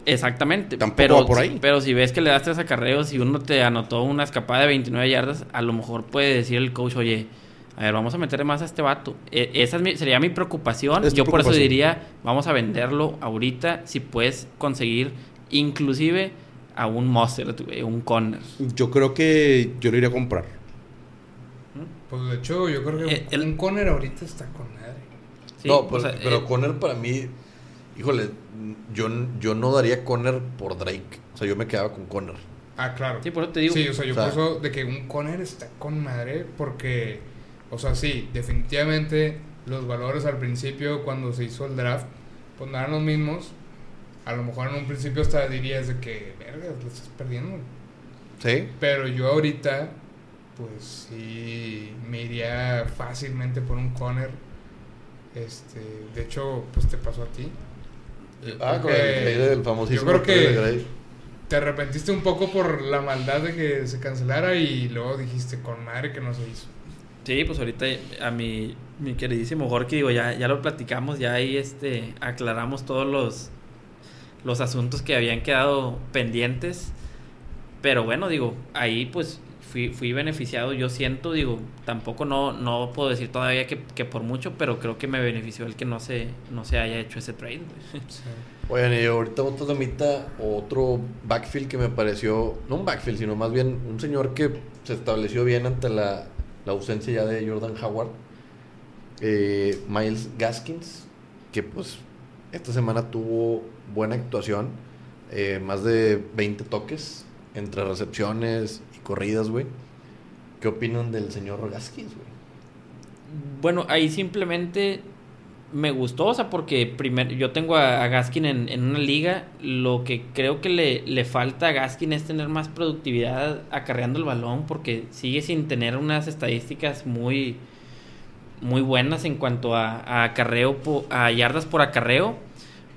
Exactamente. Tampoco pero, va por si- ahí. pero si ves que le das tres acarreos y uno te anotó una escapada de 29 yardas, a lo mejor puede decir el coach, oye, a ver, vamos a meterle más a este vato. E- esa es mi- sería mi preocupación. Es Yo por eso diría, vamos a venderlo ahorita si puedes conseguir inclusive a un güey, un Conner. yo creo que yo lo iría a comprar. Pues de hecho, yo creo que Eh, el- un Conner ahorita está con madre. Sí, no, o pero, sea, pero eh, Conner para mí, híjole, yo, yo no daría Conner por Drake. O sea, yo me quedaba con Conner. Ah, claro. Sí, por eso te digo. Sí, o sea, yo O sea- por eso de que un Conner está con madre porque, o sea, sí, definitivamente los valores al principio cuando se hizo el draft, pues no eran los mismos. A lo mejor en un principio hasta dirías de que, verga, lo estás perdiendo. ¿Sí? Pero yo ahorita, pues sí, me iría fácilmente por un Conner. Este, de hecho, pues te pasó a ti. Ah, creo con el que- trade del famosísimo yo creo que-. Te arrepentiste un poco por la maldad de que se cancelara y luego dijiste con madre que no se hizo. Sí, pues ahorita a mi, mi queridísimo Jorge, digo, ya, ya lo platicamos, ya ahí este, aclaramos todos los, los asuntos que habían quedado pendientes. Pero bueno, digo, ahí pues fui, fui beneficiado, yo siento, digo, tampoco no, no puedo decir todavía que, que por mucho, pero creo que me benefició el que no se, no se haya hecho ese trade. Oigan, y ahorita otro temita, otro backfield que me pareció, no un backfield, sino más bien un señor que se estableció bien ante la, la ausencia ya de Jordan Howard. Eh, Miles Gaskins, que pues esta semana tuvo buena actuación, eh, más de 20 toques entre recepciones corridas, güey. ¿Qué opinan del señor Gaskins, güey? Bueno, ahí simplemente me gustó, o sea, porque primero yo tengo a, Gaskin en, una liga. Lo que creo que le, le falta a Gaskin es tener más productividad acarreando el balón, porque sigue sin tener unas estadísticas muy, muy buenas en cuanto a, acarreo, a yardas por acarreo.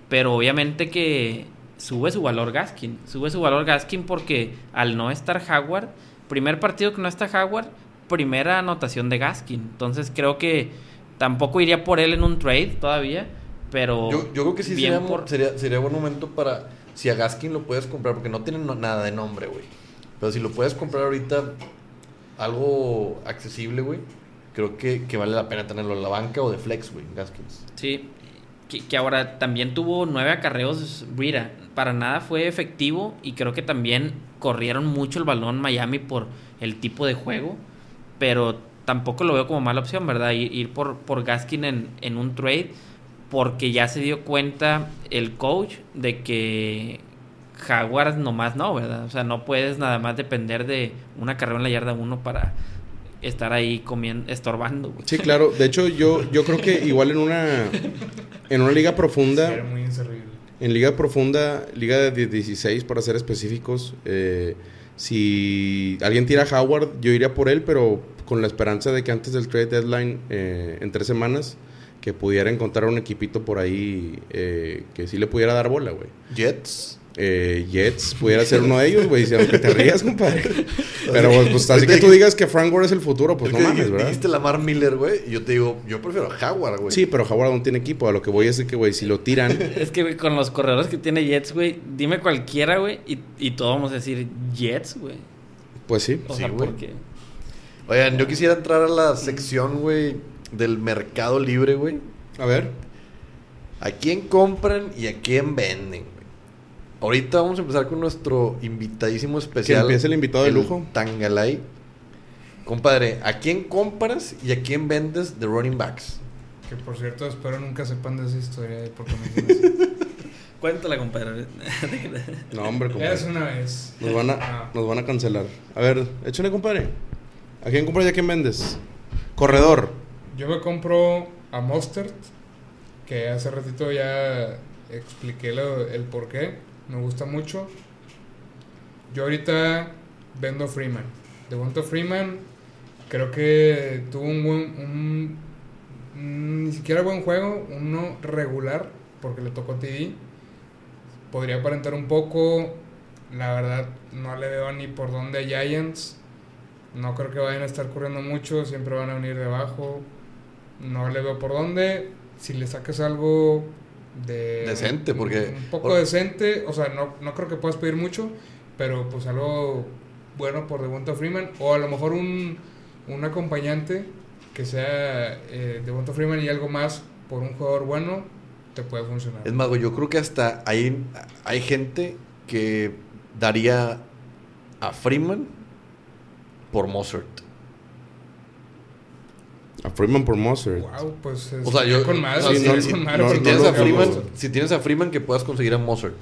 Pero obviamente que sube su valor Gaskin. Sube su valor Gaskin porque al no estar Howard, primer partido que no está Howard, primera anotación de Gaskin. Entonces creo que tampoco iría por él en un trade todavía. Pero Yo, yo creo que sí sería, por- sería, sería buen momento para. Si a Gaskin lo puedes comprar, porque no tiene nada de nombre, güey. Pero si lo puedes comprar ahorita, algo accesible, güey. Creo que, que vale la pena tenerlo en la banca o de flex, güey, Gaskins. Sí, que, ahora también tuvo nueve acarreos Rita. Para nada fue efectivo y creo que también corrieron mucho el balón Miami por el tipo de juego. Pero tampoco lo veo como mala opción, ¿verdad? Ir, ir por, por Gaskin en, en un trade porque ya se dio cuenta el coach de que Jaguars nomás no, ¿verdad? O sea, no puedes nada más depender de una carrera en la yarda uno para estar ahí comiendo, estorbando. güey. Sí, claro. De hecho, yo, yo creo que igual en una, en una liga profunda, Era muy inservible. en liga profunda, liga de 16 para ser específicos, eh, si alguien tira a Howard, yo iría por él, pero con la esperanza de que antes del trade deadline, eh, en tres semanas, que pudiera encontrar un equipito por ahí eh, que sí le pudiera dar bola, güey. Jets. Eh, Jets pudiera ser uno de ellos, güey, si aunque te (laughs) rías, compadre. Pero pues, pues, así que tú digas que Frank Gore es el futuro, pues Es no que mames, dijiste, ¿verdad? dijiste Lamar Miller, güey. Y yo te digo, yo prefiero a Howard, güey. Sí, pero Howard no tiene equipo. A lo que voy es que, güey, si lo tiran, (laughs) Es que, güey, con los corredores que tiene Jets, güey, dime cualquiera, güey, y, y todos vamos a decir Jets, güey. pues sí. O Sí, sea, güey. porque... Oigan, yo quisiera entrar a la sección, güey, del mercado libre, güey. A ver. ¿A quién compran y a quién venden? Ahorita vamos a empezar con nuestro invitadísimo especial. empiece el invitado de lujo. Tangalay. Compadre, ¿a quién compras y a quién vendes de running backs? Que por cierto, espero nunca sepan de esa historia de por qué me dicen así. (laughs) Cuéntala, compadre. (laughs) No, hombre, Es compadre. una vez. Nos van, a, Ah. nos van a cancelar. A ver, échale, compadre. ¿A quién compras y a quién vendes? Corredor. Yo me compro a Mustard, que hace ratito ya expliqué lo- el por qué. Me gusta mucho. Yo ahorita vendo Freeman. De Freeman, creo que tuvo un buen. Un, ni siquiera buen juego, uno regular, porque le tocó TD. Podría aparentar un poco. La verdad, no le veo ni por dónde a Giants. No creo que vayan a estar corriendo mucho, siempre van a venir de abajo. No le veo por dónde. Si le sacas algo de... Decente, porque- Un poco por- decente, o sea, no, no creo que puedas pedir mucho, pero pues algo bueno por Devonta Freeman. O a lo mejor un, un acompañante que sea eh, Devonta Freeman y algo más por un jugador bueno, te puede funcionar. Es más, güey, yo creo que hasta hay, hay gente que daría a Freeman por Mozart. A Freeman por Mozart. Wow, pues O sea, yo. con sí, si, no, si- con madre, no, si porque tienes no a lo Freeman, dudo. si tienes a Freeman que puedas conseguir a Mozart.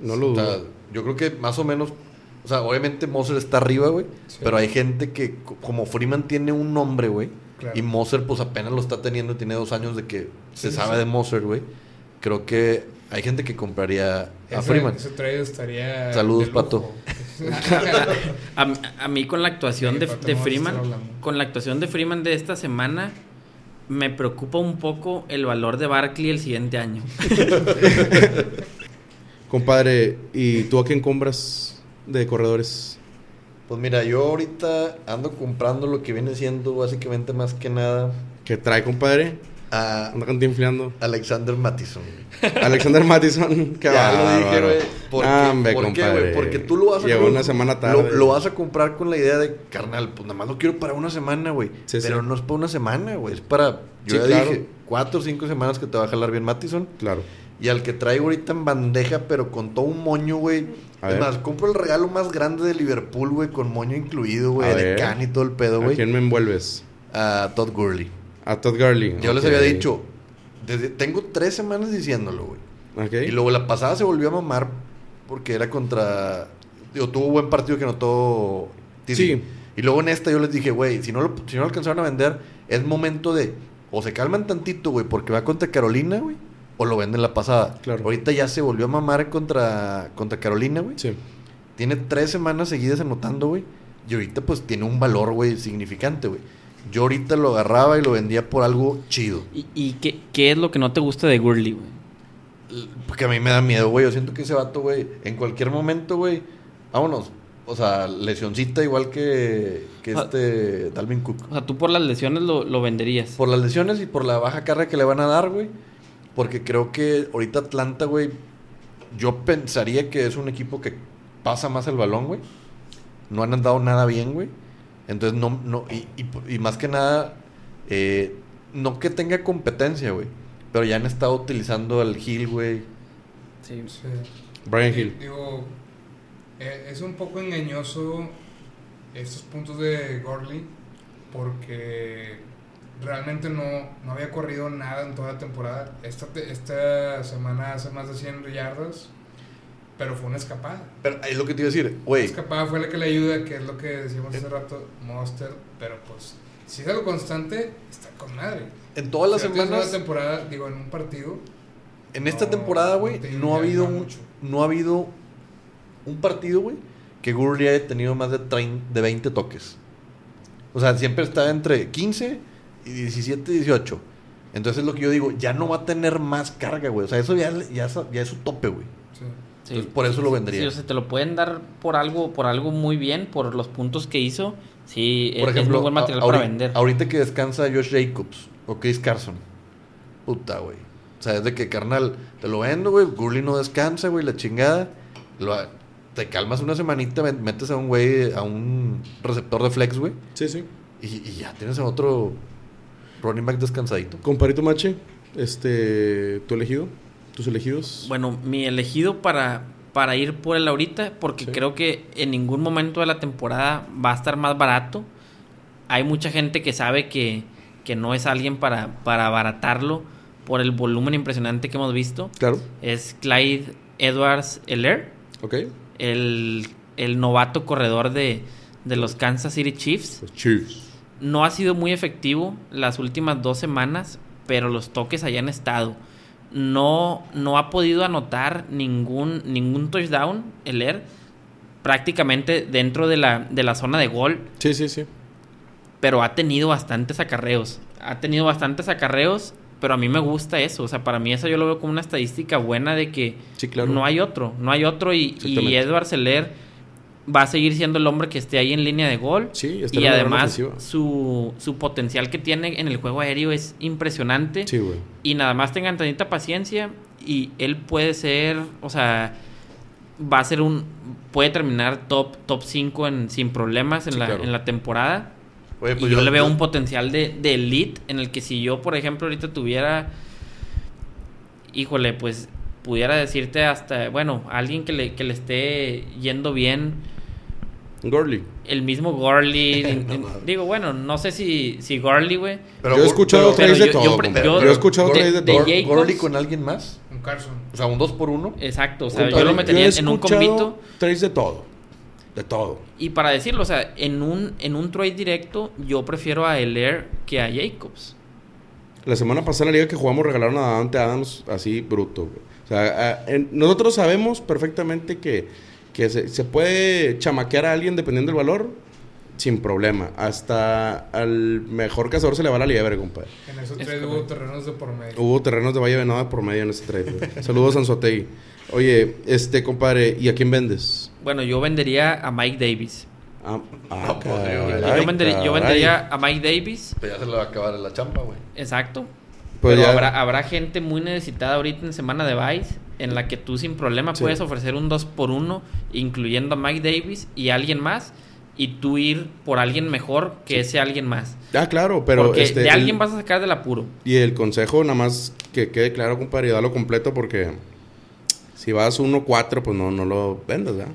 No lo O sea, dudo. yo creo que más o menos. O sea, obviamente Mozart está arriba, güey. Sí. Pero hay gente que, co- como Freeman tiene un nombre, güey. Claro. Y Mozart, pues apenas lo está teniendo. Tiene dos años de que se sabe sí. de Mozart, güey. Creo que hay gente que compraría a Ese- Freeman. Ese trade estaría. Saludos. Pato. (laughs) A, a mí con la actuación Sí, de, Freeman, con la actuación de Freeman de esta semana, me preocupa un poco el valor de Barkley el siguiente año. (laughs) Compadre, ¿y tú a quién compras de corredores? Pues mira, yo ahorita ando comprando lo que viene siendo básicamente más que nada ¿Qué trae, compadre? A Anda cantinfleando. Alexander Mattison. (laughs) Alexander Mattison. Ya lo dije, güey. ¿Por qué? Ah, ¿Por qué, güey? Porque tú lo vas a Llegó una semana tarde. Lo, lo vas a comprar con la idea de, carnal, pues nada más lo quiero para una semana, güey. Sí, Pero sí. no es para una semana, güey. Es para, yo Sí, ya claro. dije, cuatro o cinco semanas que te va a jalar bien Mattison. Claro. Y al que traigo ahorita en bandeja, pero con todo un moño, güey. A Es ver. más, compro el regalo más grande de Liverpool, güey, con moño incluido, güey, A de can y todo el pedo, ¿A güey. quién me envuelves? A Todd Gurley. A Todd Gurley. Yo les había dicho, desde, tengo tres semanas diciéndolo, güey. Ok. Y luego la pasada se volvió a mamar porque era contra. Digo, tuvo buen partido que anotó. Sí. Y luego en esta yo les dije, güey, si no lo, si no lo alcanzaron a vender, es momento de. O se calman tantito, güey, porque va contra Carolina, güey. O lo venden la pasada. Claro. Ahorita ya se volvió a mamar contra, contra Carolina, güey. Sí. Tiene tres semanas seguidas anotando, güey. Y ahorita, pues, tiene un valor, güey, significante, güey. Yo ahorita lo agarraba y lo vendía por algo chido. ¿Y, y qué, qué es lo que no te gusta de Gurley, güey? Porque a mí me da miedo, güey. Yo siento que ese vato, güey, en cualquier momento, güey, vámonos. O sea, lesioncita igual que, que este Dalvin Cook. O sea, tú por las lesiones lo, lo venderías. Por las lesiones y por la baja carga que le van a dar, güey. Porque creo que ahorita Atlanta, güey, yo pensaría que es un equipo que pasa más el balón, güey. No han andado nada bien, güey. Entonces, no, no, y, y- y más que nada, eh, no que tenga competencia, güey. Pero ya han estado utilizando al Hill, güey. Sí. Sí. Brian Hill. Digo, eh, es un poco engañoso estos puntos de Gorley porque realmente no, no había corrido nada en toda la temporada. Esta, te- esta semana hace más de 100 yardas, pero fue una escapada. Pero es lo que te iba a decir, güey. escapada fue la que le ayuda, que es lo que decíamos hace rato, Monster, pero pues si es algo constante, está con madre. En todas las Si semanas, una temporada, digo, en un partido, en esta no- temporada, güey, no ha habido un, mucho. no ha habido un partido, güey, que Gurley haya tenido más de, 30 de 20 toques. O sea, siempre está entre 15 y 17, 18. Entonces es lo que yo digo, ya no va a tener más carga, güey. O sea, eso ya, ya, ya es su tope, güey. Sí. Entonces, por eso lo vendería. Sí, o sea, te lo pueden dar por algo, por algo muy bien, por los puntos que hizo. Sí, Por es- ejemplo, es muy buen material a- para vender. Ahorita que descansa Josh Jacobs o Chris Carson. Puta, güey. O sea, es de que, carnal, te lo vendo, güey. Gurley no descansa, güey, la chingada. Lo, te calmas una semanita, metes a un güey, a un receptor de flex, güey. Sí, sí. Y, y ya tienes a otro running back descansadito. Comparito Mache, este, tu elegido, tus elegidos. Bueno, mi elegido para, para ir por él ahorita, porque Sí. creo que en ningún momento de la temporada va a estar más barato. Hay mucha gente que sabe que, que no es alguien para, para abaratarlo por el volumen impresionante que hemos visto, Claro. es Clyde Edwards Heller, Ok. el, el novato corredor de, de los Kansas City Chiefs. Chiefs. No ha sido muy efectivo las últimas dos semanas, pero los toques hayan estado. No, no ha podido anotar ningún, ningún touchdown, el Air, prácticamente dentro de la, de la zona de gol, Sí, sí, sí. pero ha tenido bastantes acarreos. Ha tenido bastantes acarreos, pero a mí me gusta eso. O sea, para mí eso yo lo veo como una estadística buena de que Sí, claro. no hay otro, no hay otro. Y, y. Edward Seller va a seguir siendo el hombre que esté ahí en línea de gol. Sí, está y además su, su potencial que tiene en el juego aéreo es impresionante. Sí, güey. Y nada más tengan tantita paciencia y él puede ser, o sea, va a ser un, puede terminar top, top 5 en, sin problemas en, Sí, la, claro. en la temporada. Oye, y pues yo, le veo un potencial de, de elite en el que si yo, por ejemplo, ahorita tuviera, híjole, pues pudiera decirte hasta, bueno, alguien que le, que le esté yendo bien, Gurley. el mismo Gorley, (laughs) No digo, bueno, no sé si, si Gorley, güey, Pero yo he escuchado pero- trades de yo- yo todo. yo- Yo, he escuchado de- trades de, de todo. Jacobs- Gorley con alguien más. Un Carson. O sea, un 2 por 1 exacto, o sea, yo lo metería he en un escuchado combito. Trades de todo. De todo. Y para decirlo, o sea, en un, en un trade directo, yo prefiero a Elair que a Jacobs. La semana pasada en la liga que jugamos regalaron a Dante Adams así bruto. güey. O sea, a- en- nosotros sabemos perfectamente que, que se, se puede chamaquear a alguien dependiendo del valor sin problema. Hasta al mejor cazador se le va la liebre, compadre. En esos Es tres hubo correcto. terrenos de por medio. Hubo terrenos de Valle Venada por medio en ese trade. Saludos, Anzuategui. Oye, este compadre, ¿y a quién vendes? Bueno, yo vendería a Mike Davis. Ah, ah, No, pues, caray, yo- vendería, yo vendería a Mike Davis. Pues ya se le va a acabar la chamba, güey. Exacto. Pues pero ya- habrá, habrá gente muy necesitada ahorita en semana de Vice en la que tú sin problema Sí. puedes ofrecer un 2 por 1 incluyendo a Mike Davis y alguien más y tú ir por alguien mejor que ese alguien más. Ah, claro, pero Porque este, de el- alguien vas a sacar del apuro. Y el consejo, nada más que quede claro, compadre, y dalo completo porque si vas 1-4, pues no, no lo vendas, ¿verdad?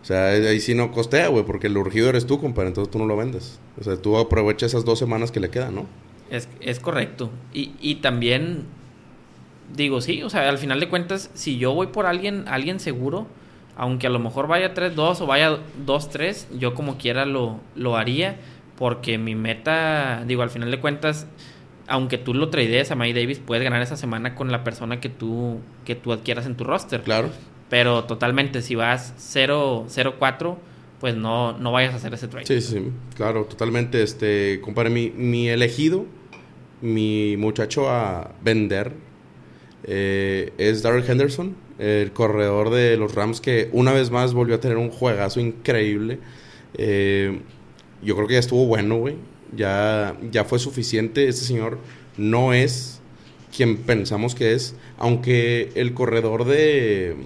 O sea, ahí sí no costea, güey, porque el urgido eres tú, compadre, entonces tú no lo vendes. O sea, tú aprovecha esas dos semanas que le quedan, ¿no? Es, es correcto. Y, y también digo, sí, o sea, al final de cuentas, si yo voy por alguien, alguien seguro, aunque a lo mejor vaya 3-2 o vaya 2-3, yo como quiera lo, lo haría, porque mi meta, digo, al final de cuentas, aunque tú lo tradees a Mike Davis, puedes ganar esa semana con la persona que tú, que tú adquieras en tu roster. Claro. Pero totalmente, si vas 0-4, pues no, no vayas a hacer ese trade. Sí, sí, sí, claro, totalmente. Este, compadre, mi, mi elegido, mi muchacho a vender, eh, es Darrell Henderson, el corredor de los Rams, que una vez más volvió a tener un juegazo increíble. Eh, yo creo que ya estuvo bueno, güey. Ya, ya fue suficiente. Este señor no es quien pensamos que es, aunque el corredor de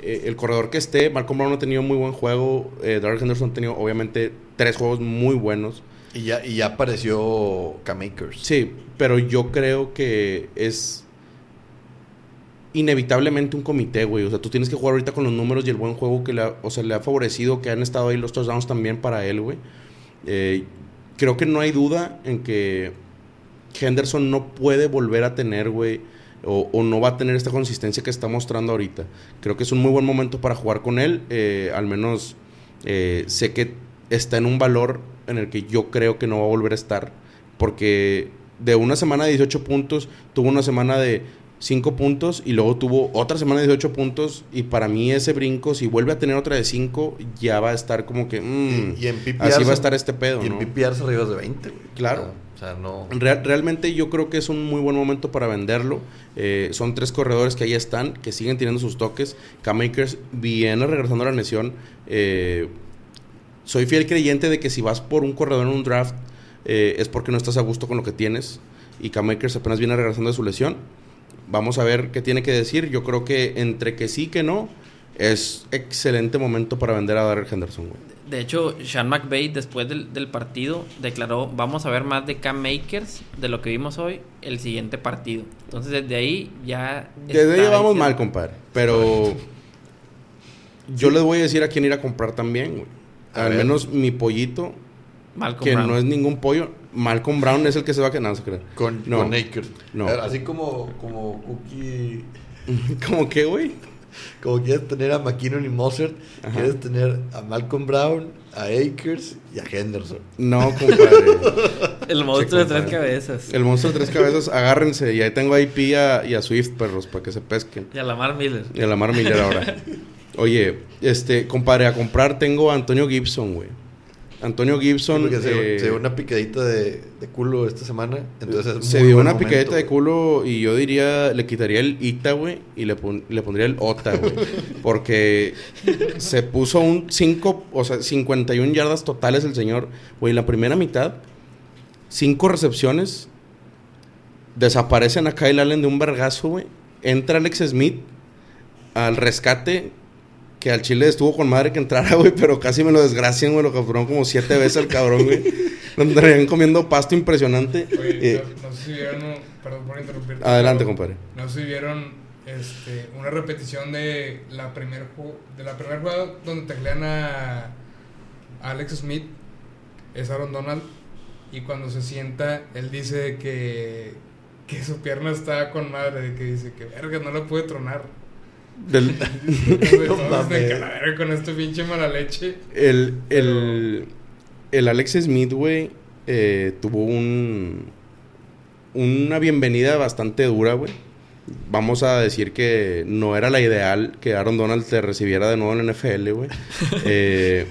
eh, el corredor que esté, Malcolm Brown ha tenido muy buen juego, eh, Darrell Henderson ha tenido obviamente tres juegos muy buenos. Y ya, y ya apareció K-Makers. Sí, pero yo creo que es inevitablemente un comité, güey. O sea, tú tienes que jugar ahorita con los números y el buen juego que le ha, o sea, le ha favorecido, que han estado ahí los touchdowns también para él, güey. Eh, creo que no hay duda en que Henderson no puede volver a tener, güey, o, no va a tener esta consistencia que está mostrando ahorita. Creo que es un muy buen momento para jugar con él. eh, al menos eh, sé que está en un valor en el que yo creo que no va a volver a estar. Porque de una semana de 18 puntos, tuvo una semana de 5 puntos y luego tuvo otra semana de 18 puntos. Y para mí ese brinco, si vuelve a tener otra de 5, ya va a estar como que... mm, Y, y en PPR así va a estar este pedo, Y en ¿no? PPR se arriba de 20, güey. Claro. O sea, no... Real- realmente yo creo que es un muy buen momento para venderlo. Eh, son tres corredores que ahí están, que siguen teniendo sus toques. K-Makers viene regresando a la lesión. Eh, soy fiel creyente de que si vas por un corredor en un draft eh, es porque no estás a gusto con lo que tienes. Y K-Makers apenas viene regresando de su lesión. Vamos a ver qué tiene que decir. Yo creo que entre que sí que no, es excelente momento para vender a Darrell Henderson. güey. De hecho, Sean McVay después del, del partido declaró, vamos a ver más de Cam Makers de lo que vimos hoy el siguiente partido. Entonces desde ahí ya... Desde ahí vamos mal, compadre. Pero (laughs) yo les voy a decir a quién ir a comprar también, güey. Al menos mi pollito Malcolm que Brown. no es ningún pollo. Malcolm Brown es el que se va a quedar. No, se cree. Con, No. con. No. Así como, como Cookie. (laughs) ¿Cómo que, güey? Como quieres tener a McKinnon y Mozart, Ajá. quieres tener a Malcolm Brown, a Akers y a Henderson. No, (laughs) compadre. El monstruo de tres cabezas. El monstruo de tres cabezas, agárrense. Y ahí tengo a IP y a, y a Swift, perros, para que se pesquen. Y a Lamar Miller. Y a la Mar Miller ahora. (laughs) Oye, este, compadre, a comprar tengo a Antonio Gibson, güey. Antonio Gibson. Se, eh, se dio una picadita de, de culo esta semana. Entonces es se muy dio una momento, picadita de culo y yo diría, le quitaría el Ita, güey, y le, pon- le pondría el Ota, güey. (laughs) Porque se puso un 5, o sea, 51 yardas totales el señor. Güey, la primera mitad, 5 recepciones, desaparecen a Kyle Allen de un vergazo, güey. Entra Alex Smith al rescate, que al Chile estuvo con madre que entrara, güey, pero casi me lo desgracian, güey, lo capturaron como siete veces al cabrón, güey. (laughs) Lo andarían comiendo pasto impresionante. Oye, Eh, no, no sé si vieron, un- perdón por interrumpirte. Adelante, compadre. No sé si vieron este, una repetición de la primer ju- de la primera jugada donde taclean a a Alex Smith, es Aaron Donald, y cuando se sienta, él dice que, que su pierna está con madre, que dice que verga, no la puede tronar. Del- (laughs) No verga con este pinche mala leche. el, el, el Alex Smith, güey, eh, tuvo un, una bienvenida bastante dura, güey. Vamos a decir que no era la ideal que Aaron Donald te recibiera de nuevo en la NFL, güey. (laughs) Eh,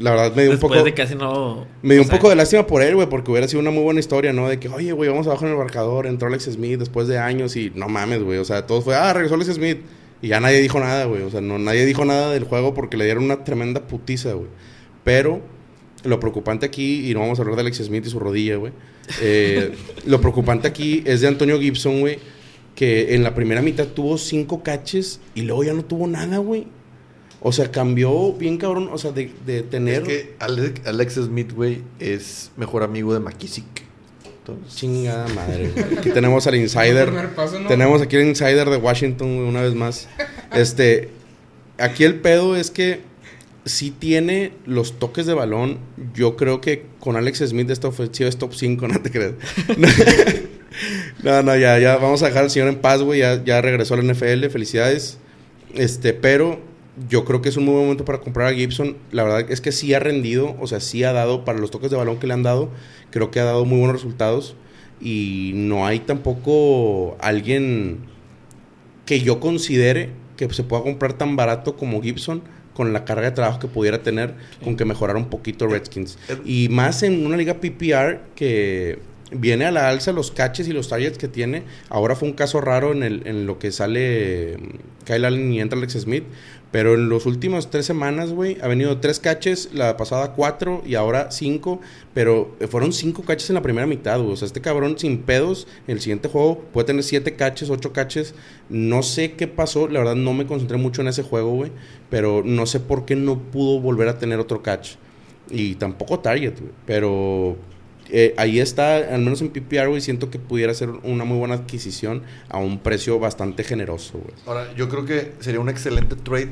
la verdad me dio un Después poco... de casi no. Me dio un sea, poco de lástima por él, güey, porque hubiera sido una muy buena historia, ¿no? De que, oye, güey, vamos abajo en el marcador, entró Alex Smith después de años y no mames, güey. O sea, todo fue, ah, regresó Alex Smith. Y ya nadie dijo nada, güey. O sea, no, nadie dijo nada del juego porque le dieron una tremenda putiza, güey. Pero lo preocupante aquí, y no vamos a hablar de Alex Smith y su rodilla, güey. eh, (laughs) lo preocupante aquí es de Antonio Gibson, güey, que en la primera mitad tuvo cinco caches y luego ya no tuvo nada, güey. O sea, cambió bien cabrón, o sea, de, de tener... Es que Alex, Alex Smith, güey, es mejor amigo de McKissick. Chingada madre. Aquí tenemos al (laughs) insider. Primer paso, ¿no? Tenemos aquí el insider de Washington una vez más. Este, aquí el pedo es que sí tiene los toques de balón. Yo creo que con Alex Smith esta ofensiva es top 5, (laughs) no te creas. No, no, ya, ya vamos a dejar al señor en paz, güey. Ya, ya regresó a la NFL, felicidades. Este, pero yo creo que es un muy buen momento para comprar a Gibson. La verdad es que sí ha rendido, o sea, sí ha dado para los toques de balón que le han dado. Creo que ha dado muy buenos resultados. Y no hay tampoco alguien que yo considere que se pueda comprar tan barato como Gibson con la carga de trabajo que pudiera tener con que mejorara un poquito Redskins. El- Y más en una liga PPR que viene a la alza los catches y los targets que tiene. Ahora fue un caso raro en, el, en lo que sale mm, Kyle Allen y entra Alex Smith. Pero en las últimas tres semanas, güey, ha venido tres catches, la pasada cuatro y ahora cinco. Pero fueron cinco catches en la primera mitad, güey. O sea, este cabrón sin pedos, el siguiente juego puede tener siete catches, ocho catches. No sé qué pasó, la verdad no me concentré mucho en ese juego, güey. Pero no sé por qué no pudo volver a tener otro catch. Y tampoco target, güey. Pero eh, ahí está, al menos en PPR, güey, siento que pudiera ser una muy buena adquisición a un precio bastante generoso, güey. Ahora, yo creo que sería un excelente trade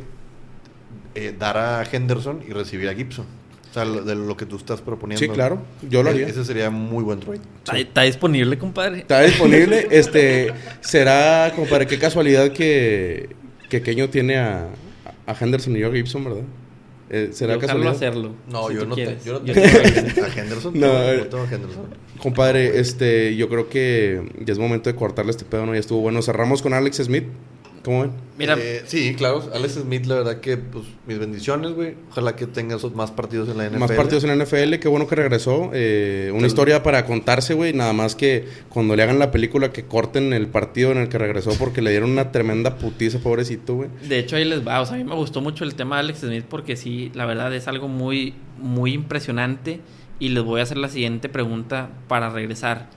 eh, dar a Henderson y recibir a Gibson. O sea, lo- de lo que tú estás proponiendo. Sí, claro, yo lo E- haría. Ese sería muy buen trade. Está, está disponible, compadre. Está disponible. (laughs) este será, compadre, qué casualidad que, que Keño tiene a, a Henderson y yo a Gibson, ¿verdad? Eh, ¿Será Yo casualidad? hacerlo. No, si yo, no te, quieres. yo no Yo tengo te- a Henderson. No, No, eh. no tengo a Henderson. Compadre, este, yo creo que ya es momento de cortarle este pedo, ¿no? Ya estuvo bueno. Cerramos con Alex Smith. ¿Cómo ven? Mira, Eh, sí, claro. Alex Smith, la verdad que, pues, mis bendiciones, güey. Ojalá que tenga esos más partidos en la NFL. Más partidos en la NFL, qué bueno que regresó. Eh, una historia para contarse, güey. Nada más que cuando le hagan la película que corten el partido en el que regresó porque le dieron una tremenda putiza, pobrecito, güey. de hecho ahí les va. O sea, a mí me gustó mucho el tema de Alex Smith porque sí, la verdad es algo muy, muy impresionante. Y les voy a hacer la siguiente pregunta para regresar.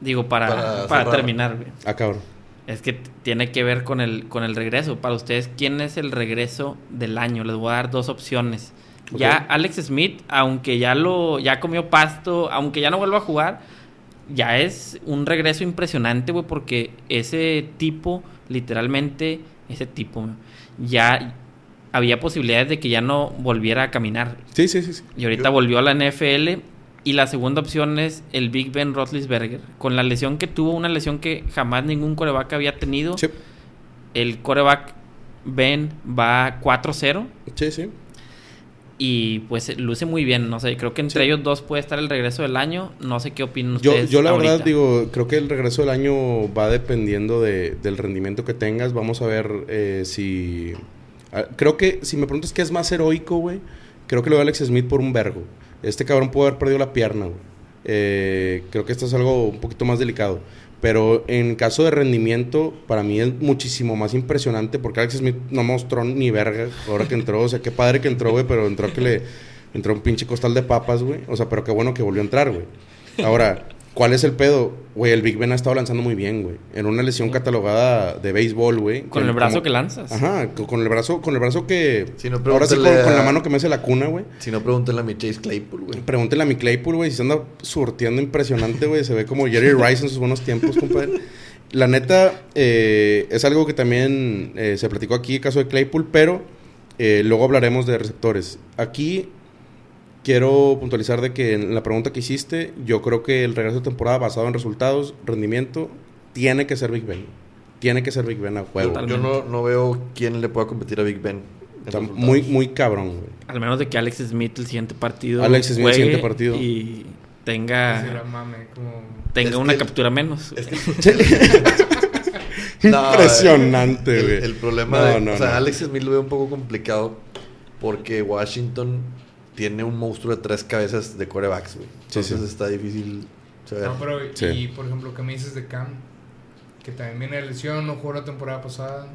Digo, para, Para para, terminar, güey. Ah, cabrón. Es que tiene que ver con el, con el regreso. Para ustedes, ¿quién es el regreso del año? Les voy a dar dos opciones. Ya Alex Smith, aunque ya lo ya comió pasto, aunque ya no vuelva a jugar, ya es un regreso impresionante, güey, porque ese tipo, literalmente, ese tipo, ya había posibilidades de que ya no volviera a caminar. Sí, sí, sí. sí. Y ahorita Yo- volvió a la NFL Y la segunda opción es el Big Ben Roethlisberger. Con la lesión que tuvo, una lesión que jamás ningún coreback había tenido. Sí, El coreback Ben va 4-0. sí, sí. Y pues luce muy bien. No sé, creo que entre Sí. ellos dos puede estar el regreso del año. No sé qué opinan Yo, ustedes. yo la ahorita. verdad digo, creo que el regreso del año va dependiendo de- del rendimiento que tengas. Vamos a ver eh, si... ah, creo que si me preguntas qué es más heroico, güey, creo que lo de Alex Smith por un vergo. Este cabrón pudo haber perdido la pierna, güey. Eh, creo que esto es algo un poquito más delicado. Pero en caso de rendimiento, para mí es muchísimo más impresionante porque Alex Smith no mostró ni verga ahora que entró. O sea, qué padre que entró, güey, pero entró que le entró un pinche costal de papas, güey. O sea, pero qué bueno que volvió a entrar, güey. Ahora, ¿cuál es el pedo? Güey, el Big Ben ha estado lanzando muy bien, güey. En una lesión catalogada de béisbol, güey. Con que el brazo como- que lanzas. Ajá, co- con el brazo, con el brazo que. Si no, ahora sí con, pregúntale con la mano que me hace la cuna, güey. Si no, pregúntenle a mi Chase Claypool, güey. Pregúntele a mi Claypool, güey, si se anda surtiendo impresionante, güey. Se ve como Jerry (laughs) Rice en sus buenos tiempos, compadre. La neta, eh, es algo que también eh, se platicó aquí, el caso de Claypool, pero eh, luego hablaremos de receptores. Aquí quiero puntualizar de que en la pregunta que hiciste, yo creo que el regreso de temporada basado en resultados, rendimiento, tiene que ser Big Ben. Tiene que ser Big Ben a juego. Yo no, no veo quién le pueda competir a Big Ben. en Está muy, muy cabrón, güey. Al menos de que Alex Smith el siguiente partido. Alex Smith el juegue siguiente partido. Y tenga, mame, como... tenga Es una que- captura menos. Es que (laughs) (laughs) No, Impresionante, el, güey. el problema No, de, no, o sea, no. Alex Smith lo veo un poco complicado porque Washington tiene un monstruo de tres cabezas de corebacks, güey. Entonces sí. está difícil saber. No, pero, Sí. y por ejemplo, ¿qué me dices de Cam? Que también viene de lesión, no jugó la temporada pasada.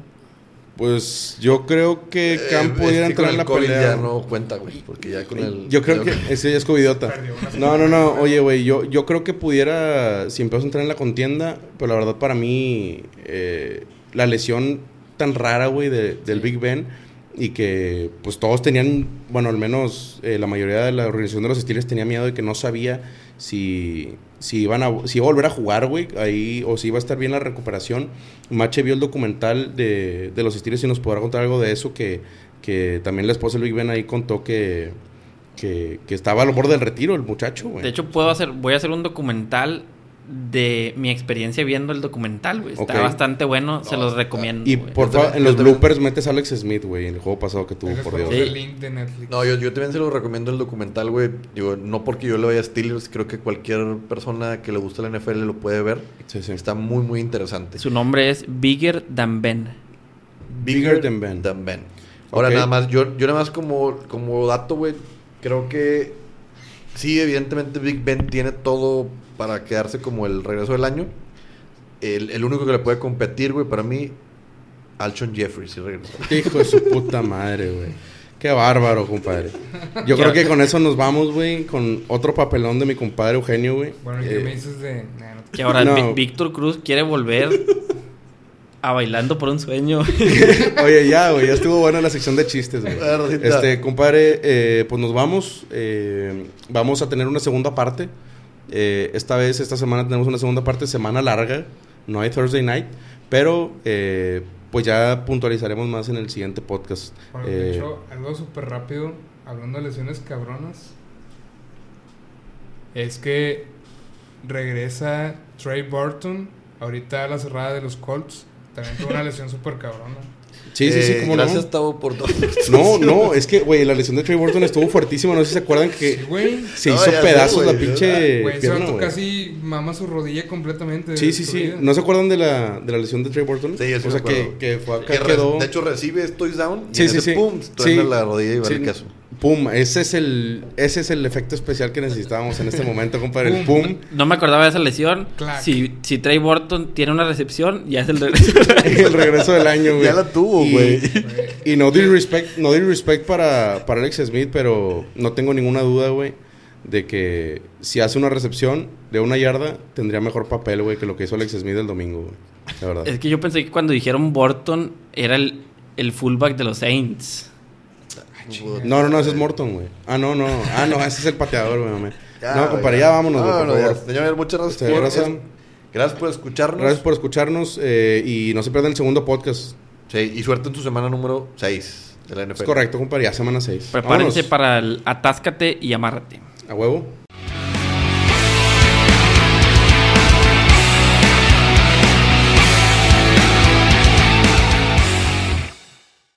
Pues yo creo que Eh, Cam pudiera entrar en la COVID pelea. ya no cuenta, güey, porque ya con el Yo creo que ese ya es covidiota. No, no, no. Oye, güey, yo, yo creo que pudiera, si empieza a entrar en la contienda, pero la verdad para mí, eh, la lesión tan rara, güey, de- del Big Ben y que pues todos tenían, bueno, al menos eh, la mayoría de la organización de los Steelers tenía miedo de que no sabía si, si iban a, si iba a volver a jugar, güey, ahí, o si iba a estar bien la recuperación. Mache vio el documental de, de los Steelers y nos podrá contar algo de eso, que, que también la esposa del Big Ben ahí contó que, que, que estaba al borde del retiro el muchacho, güey. De hecho, puedo hacer, voy a hacer un documental de mi experiencia viendo el documental, güey. Está bastante bueno, se los recomiendo. Y por favor, en los también- bloopers metes a Alex Smith, güey, en el juego pasado que tuvo, por Dios. Sí. el link de Netflix. No, yo, yo también se lo recomiendo el documental, güey. Digo, no porque yo le vaya a Steelers, creo que cualquier persona que le guste la NFL lo puede ver. Sí, sí. Está muy, muy interesante. Su nombre es Bigger Than Ben. Bigger than Ben. Than Ben. Ahora nada más, yo, yo nada más como, como dato, güey, creo que sí, evidentemente Big Ben tiene todo para quedarse como el regreso del año. El, el único que le puede competir, güey, para mí, Alshon Jeffrey, si regresa. Hijo de su puta madre, güey. Qué bárbaro, compadre. Yo creo que con eso nos vamos, güey, con otro papelón de mi compadre Eugenio, güey. Bueno, ¿y qué Eh, me dices de...? Nah, no te- Que ahora No. Víctor Cruz quiere volver a bailando por un sueño. (laughs) Oye, ya, güey, ya estuvo buena la sección de chistes, güey. Este, compadre, eh, pues nos vamos. eh, vamos a tener una segunda parte. Eh, esta vez, esta semana tenemos una segunda parte, semana larga. No hay Thursday night. Pero, eh, pues ya puntualizaremos más en el siguiente podcast. Bueno, Eh, de hecho, algo súper rápido, hablando de lesiones cabronas, es que regresa Trey Burton, ahorita a la cerrada de los Colts, también tuvo una lesión (laughs) súper cabrona. Sí, sí, sí, Eh, Gracias, no. Tavo, por todo. (laughs) No, no, es que, güey, la lesión de Trey Burton estuvo fuertísima. No sé si se acuerdan que Sí, se No, hizo sé, pedazos güey. la pinche Güey, ese vato casi mama su rodilla completamente. Sí, sí, sí. ¿No se acuerdan de la, de la lesión de Trey Burton? Sí, yo sí O sea, me que, que fue acá, Que quedó... De hecho, recibe estoy down y Sí, en sí, ese sí. pum, Sí. la rodilla y vale Sí. queso. Pum, ese es el ese es el efecto especial que necesitábamos en este momento, compadre. El Pum. No me acordaba de esa lesión. Si, si Trey Burton tiene una recepción, ya es el regreso. (laughs) el regreso del año, güey. Ya la tuvo, Y- güey. Y no disrespect, no disrespect para, para Alex Smith, pero no tengo ninguna duda, güey, de que si hace una recepción de una yarda, tendría mejor papel, güey, que lo que hizo Alex Smith el domingo, güey. La verdad. es que yo pensé que cuando dijeron Burton era el, el fullback de los Saints. No, no, no, ese es Morton, güey. Ah, no, no. Ah, no, ese es el pateador, güey. Ya, no, compadre, ya. vámonos, güey, por Vámonos, favor. ya. Señores, muchas gracias Este, por, gracias. es- gracias por escucharnos. Gracias por escucharnos eh, y no se pierdan el segundo podcast. Sí, y suerte en tu semana número 6 de la NFL. Es correcto, compadre, ya semana 6. Prepárense para el atáscate y amárrate. A huevo.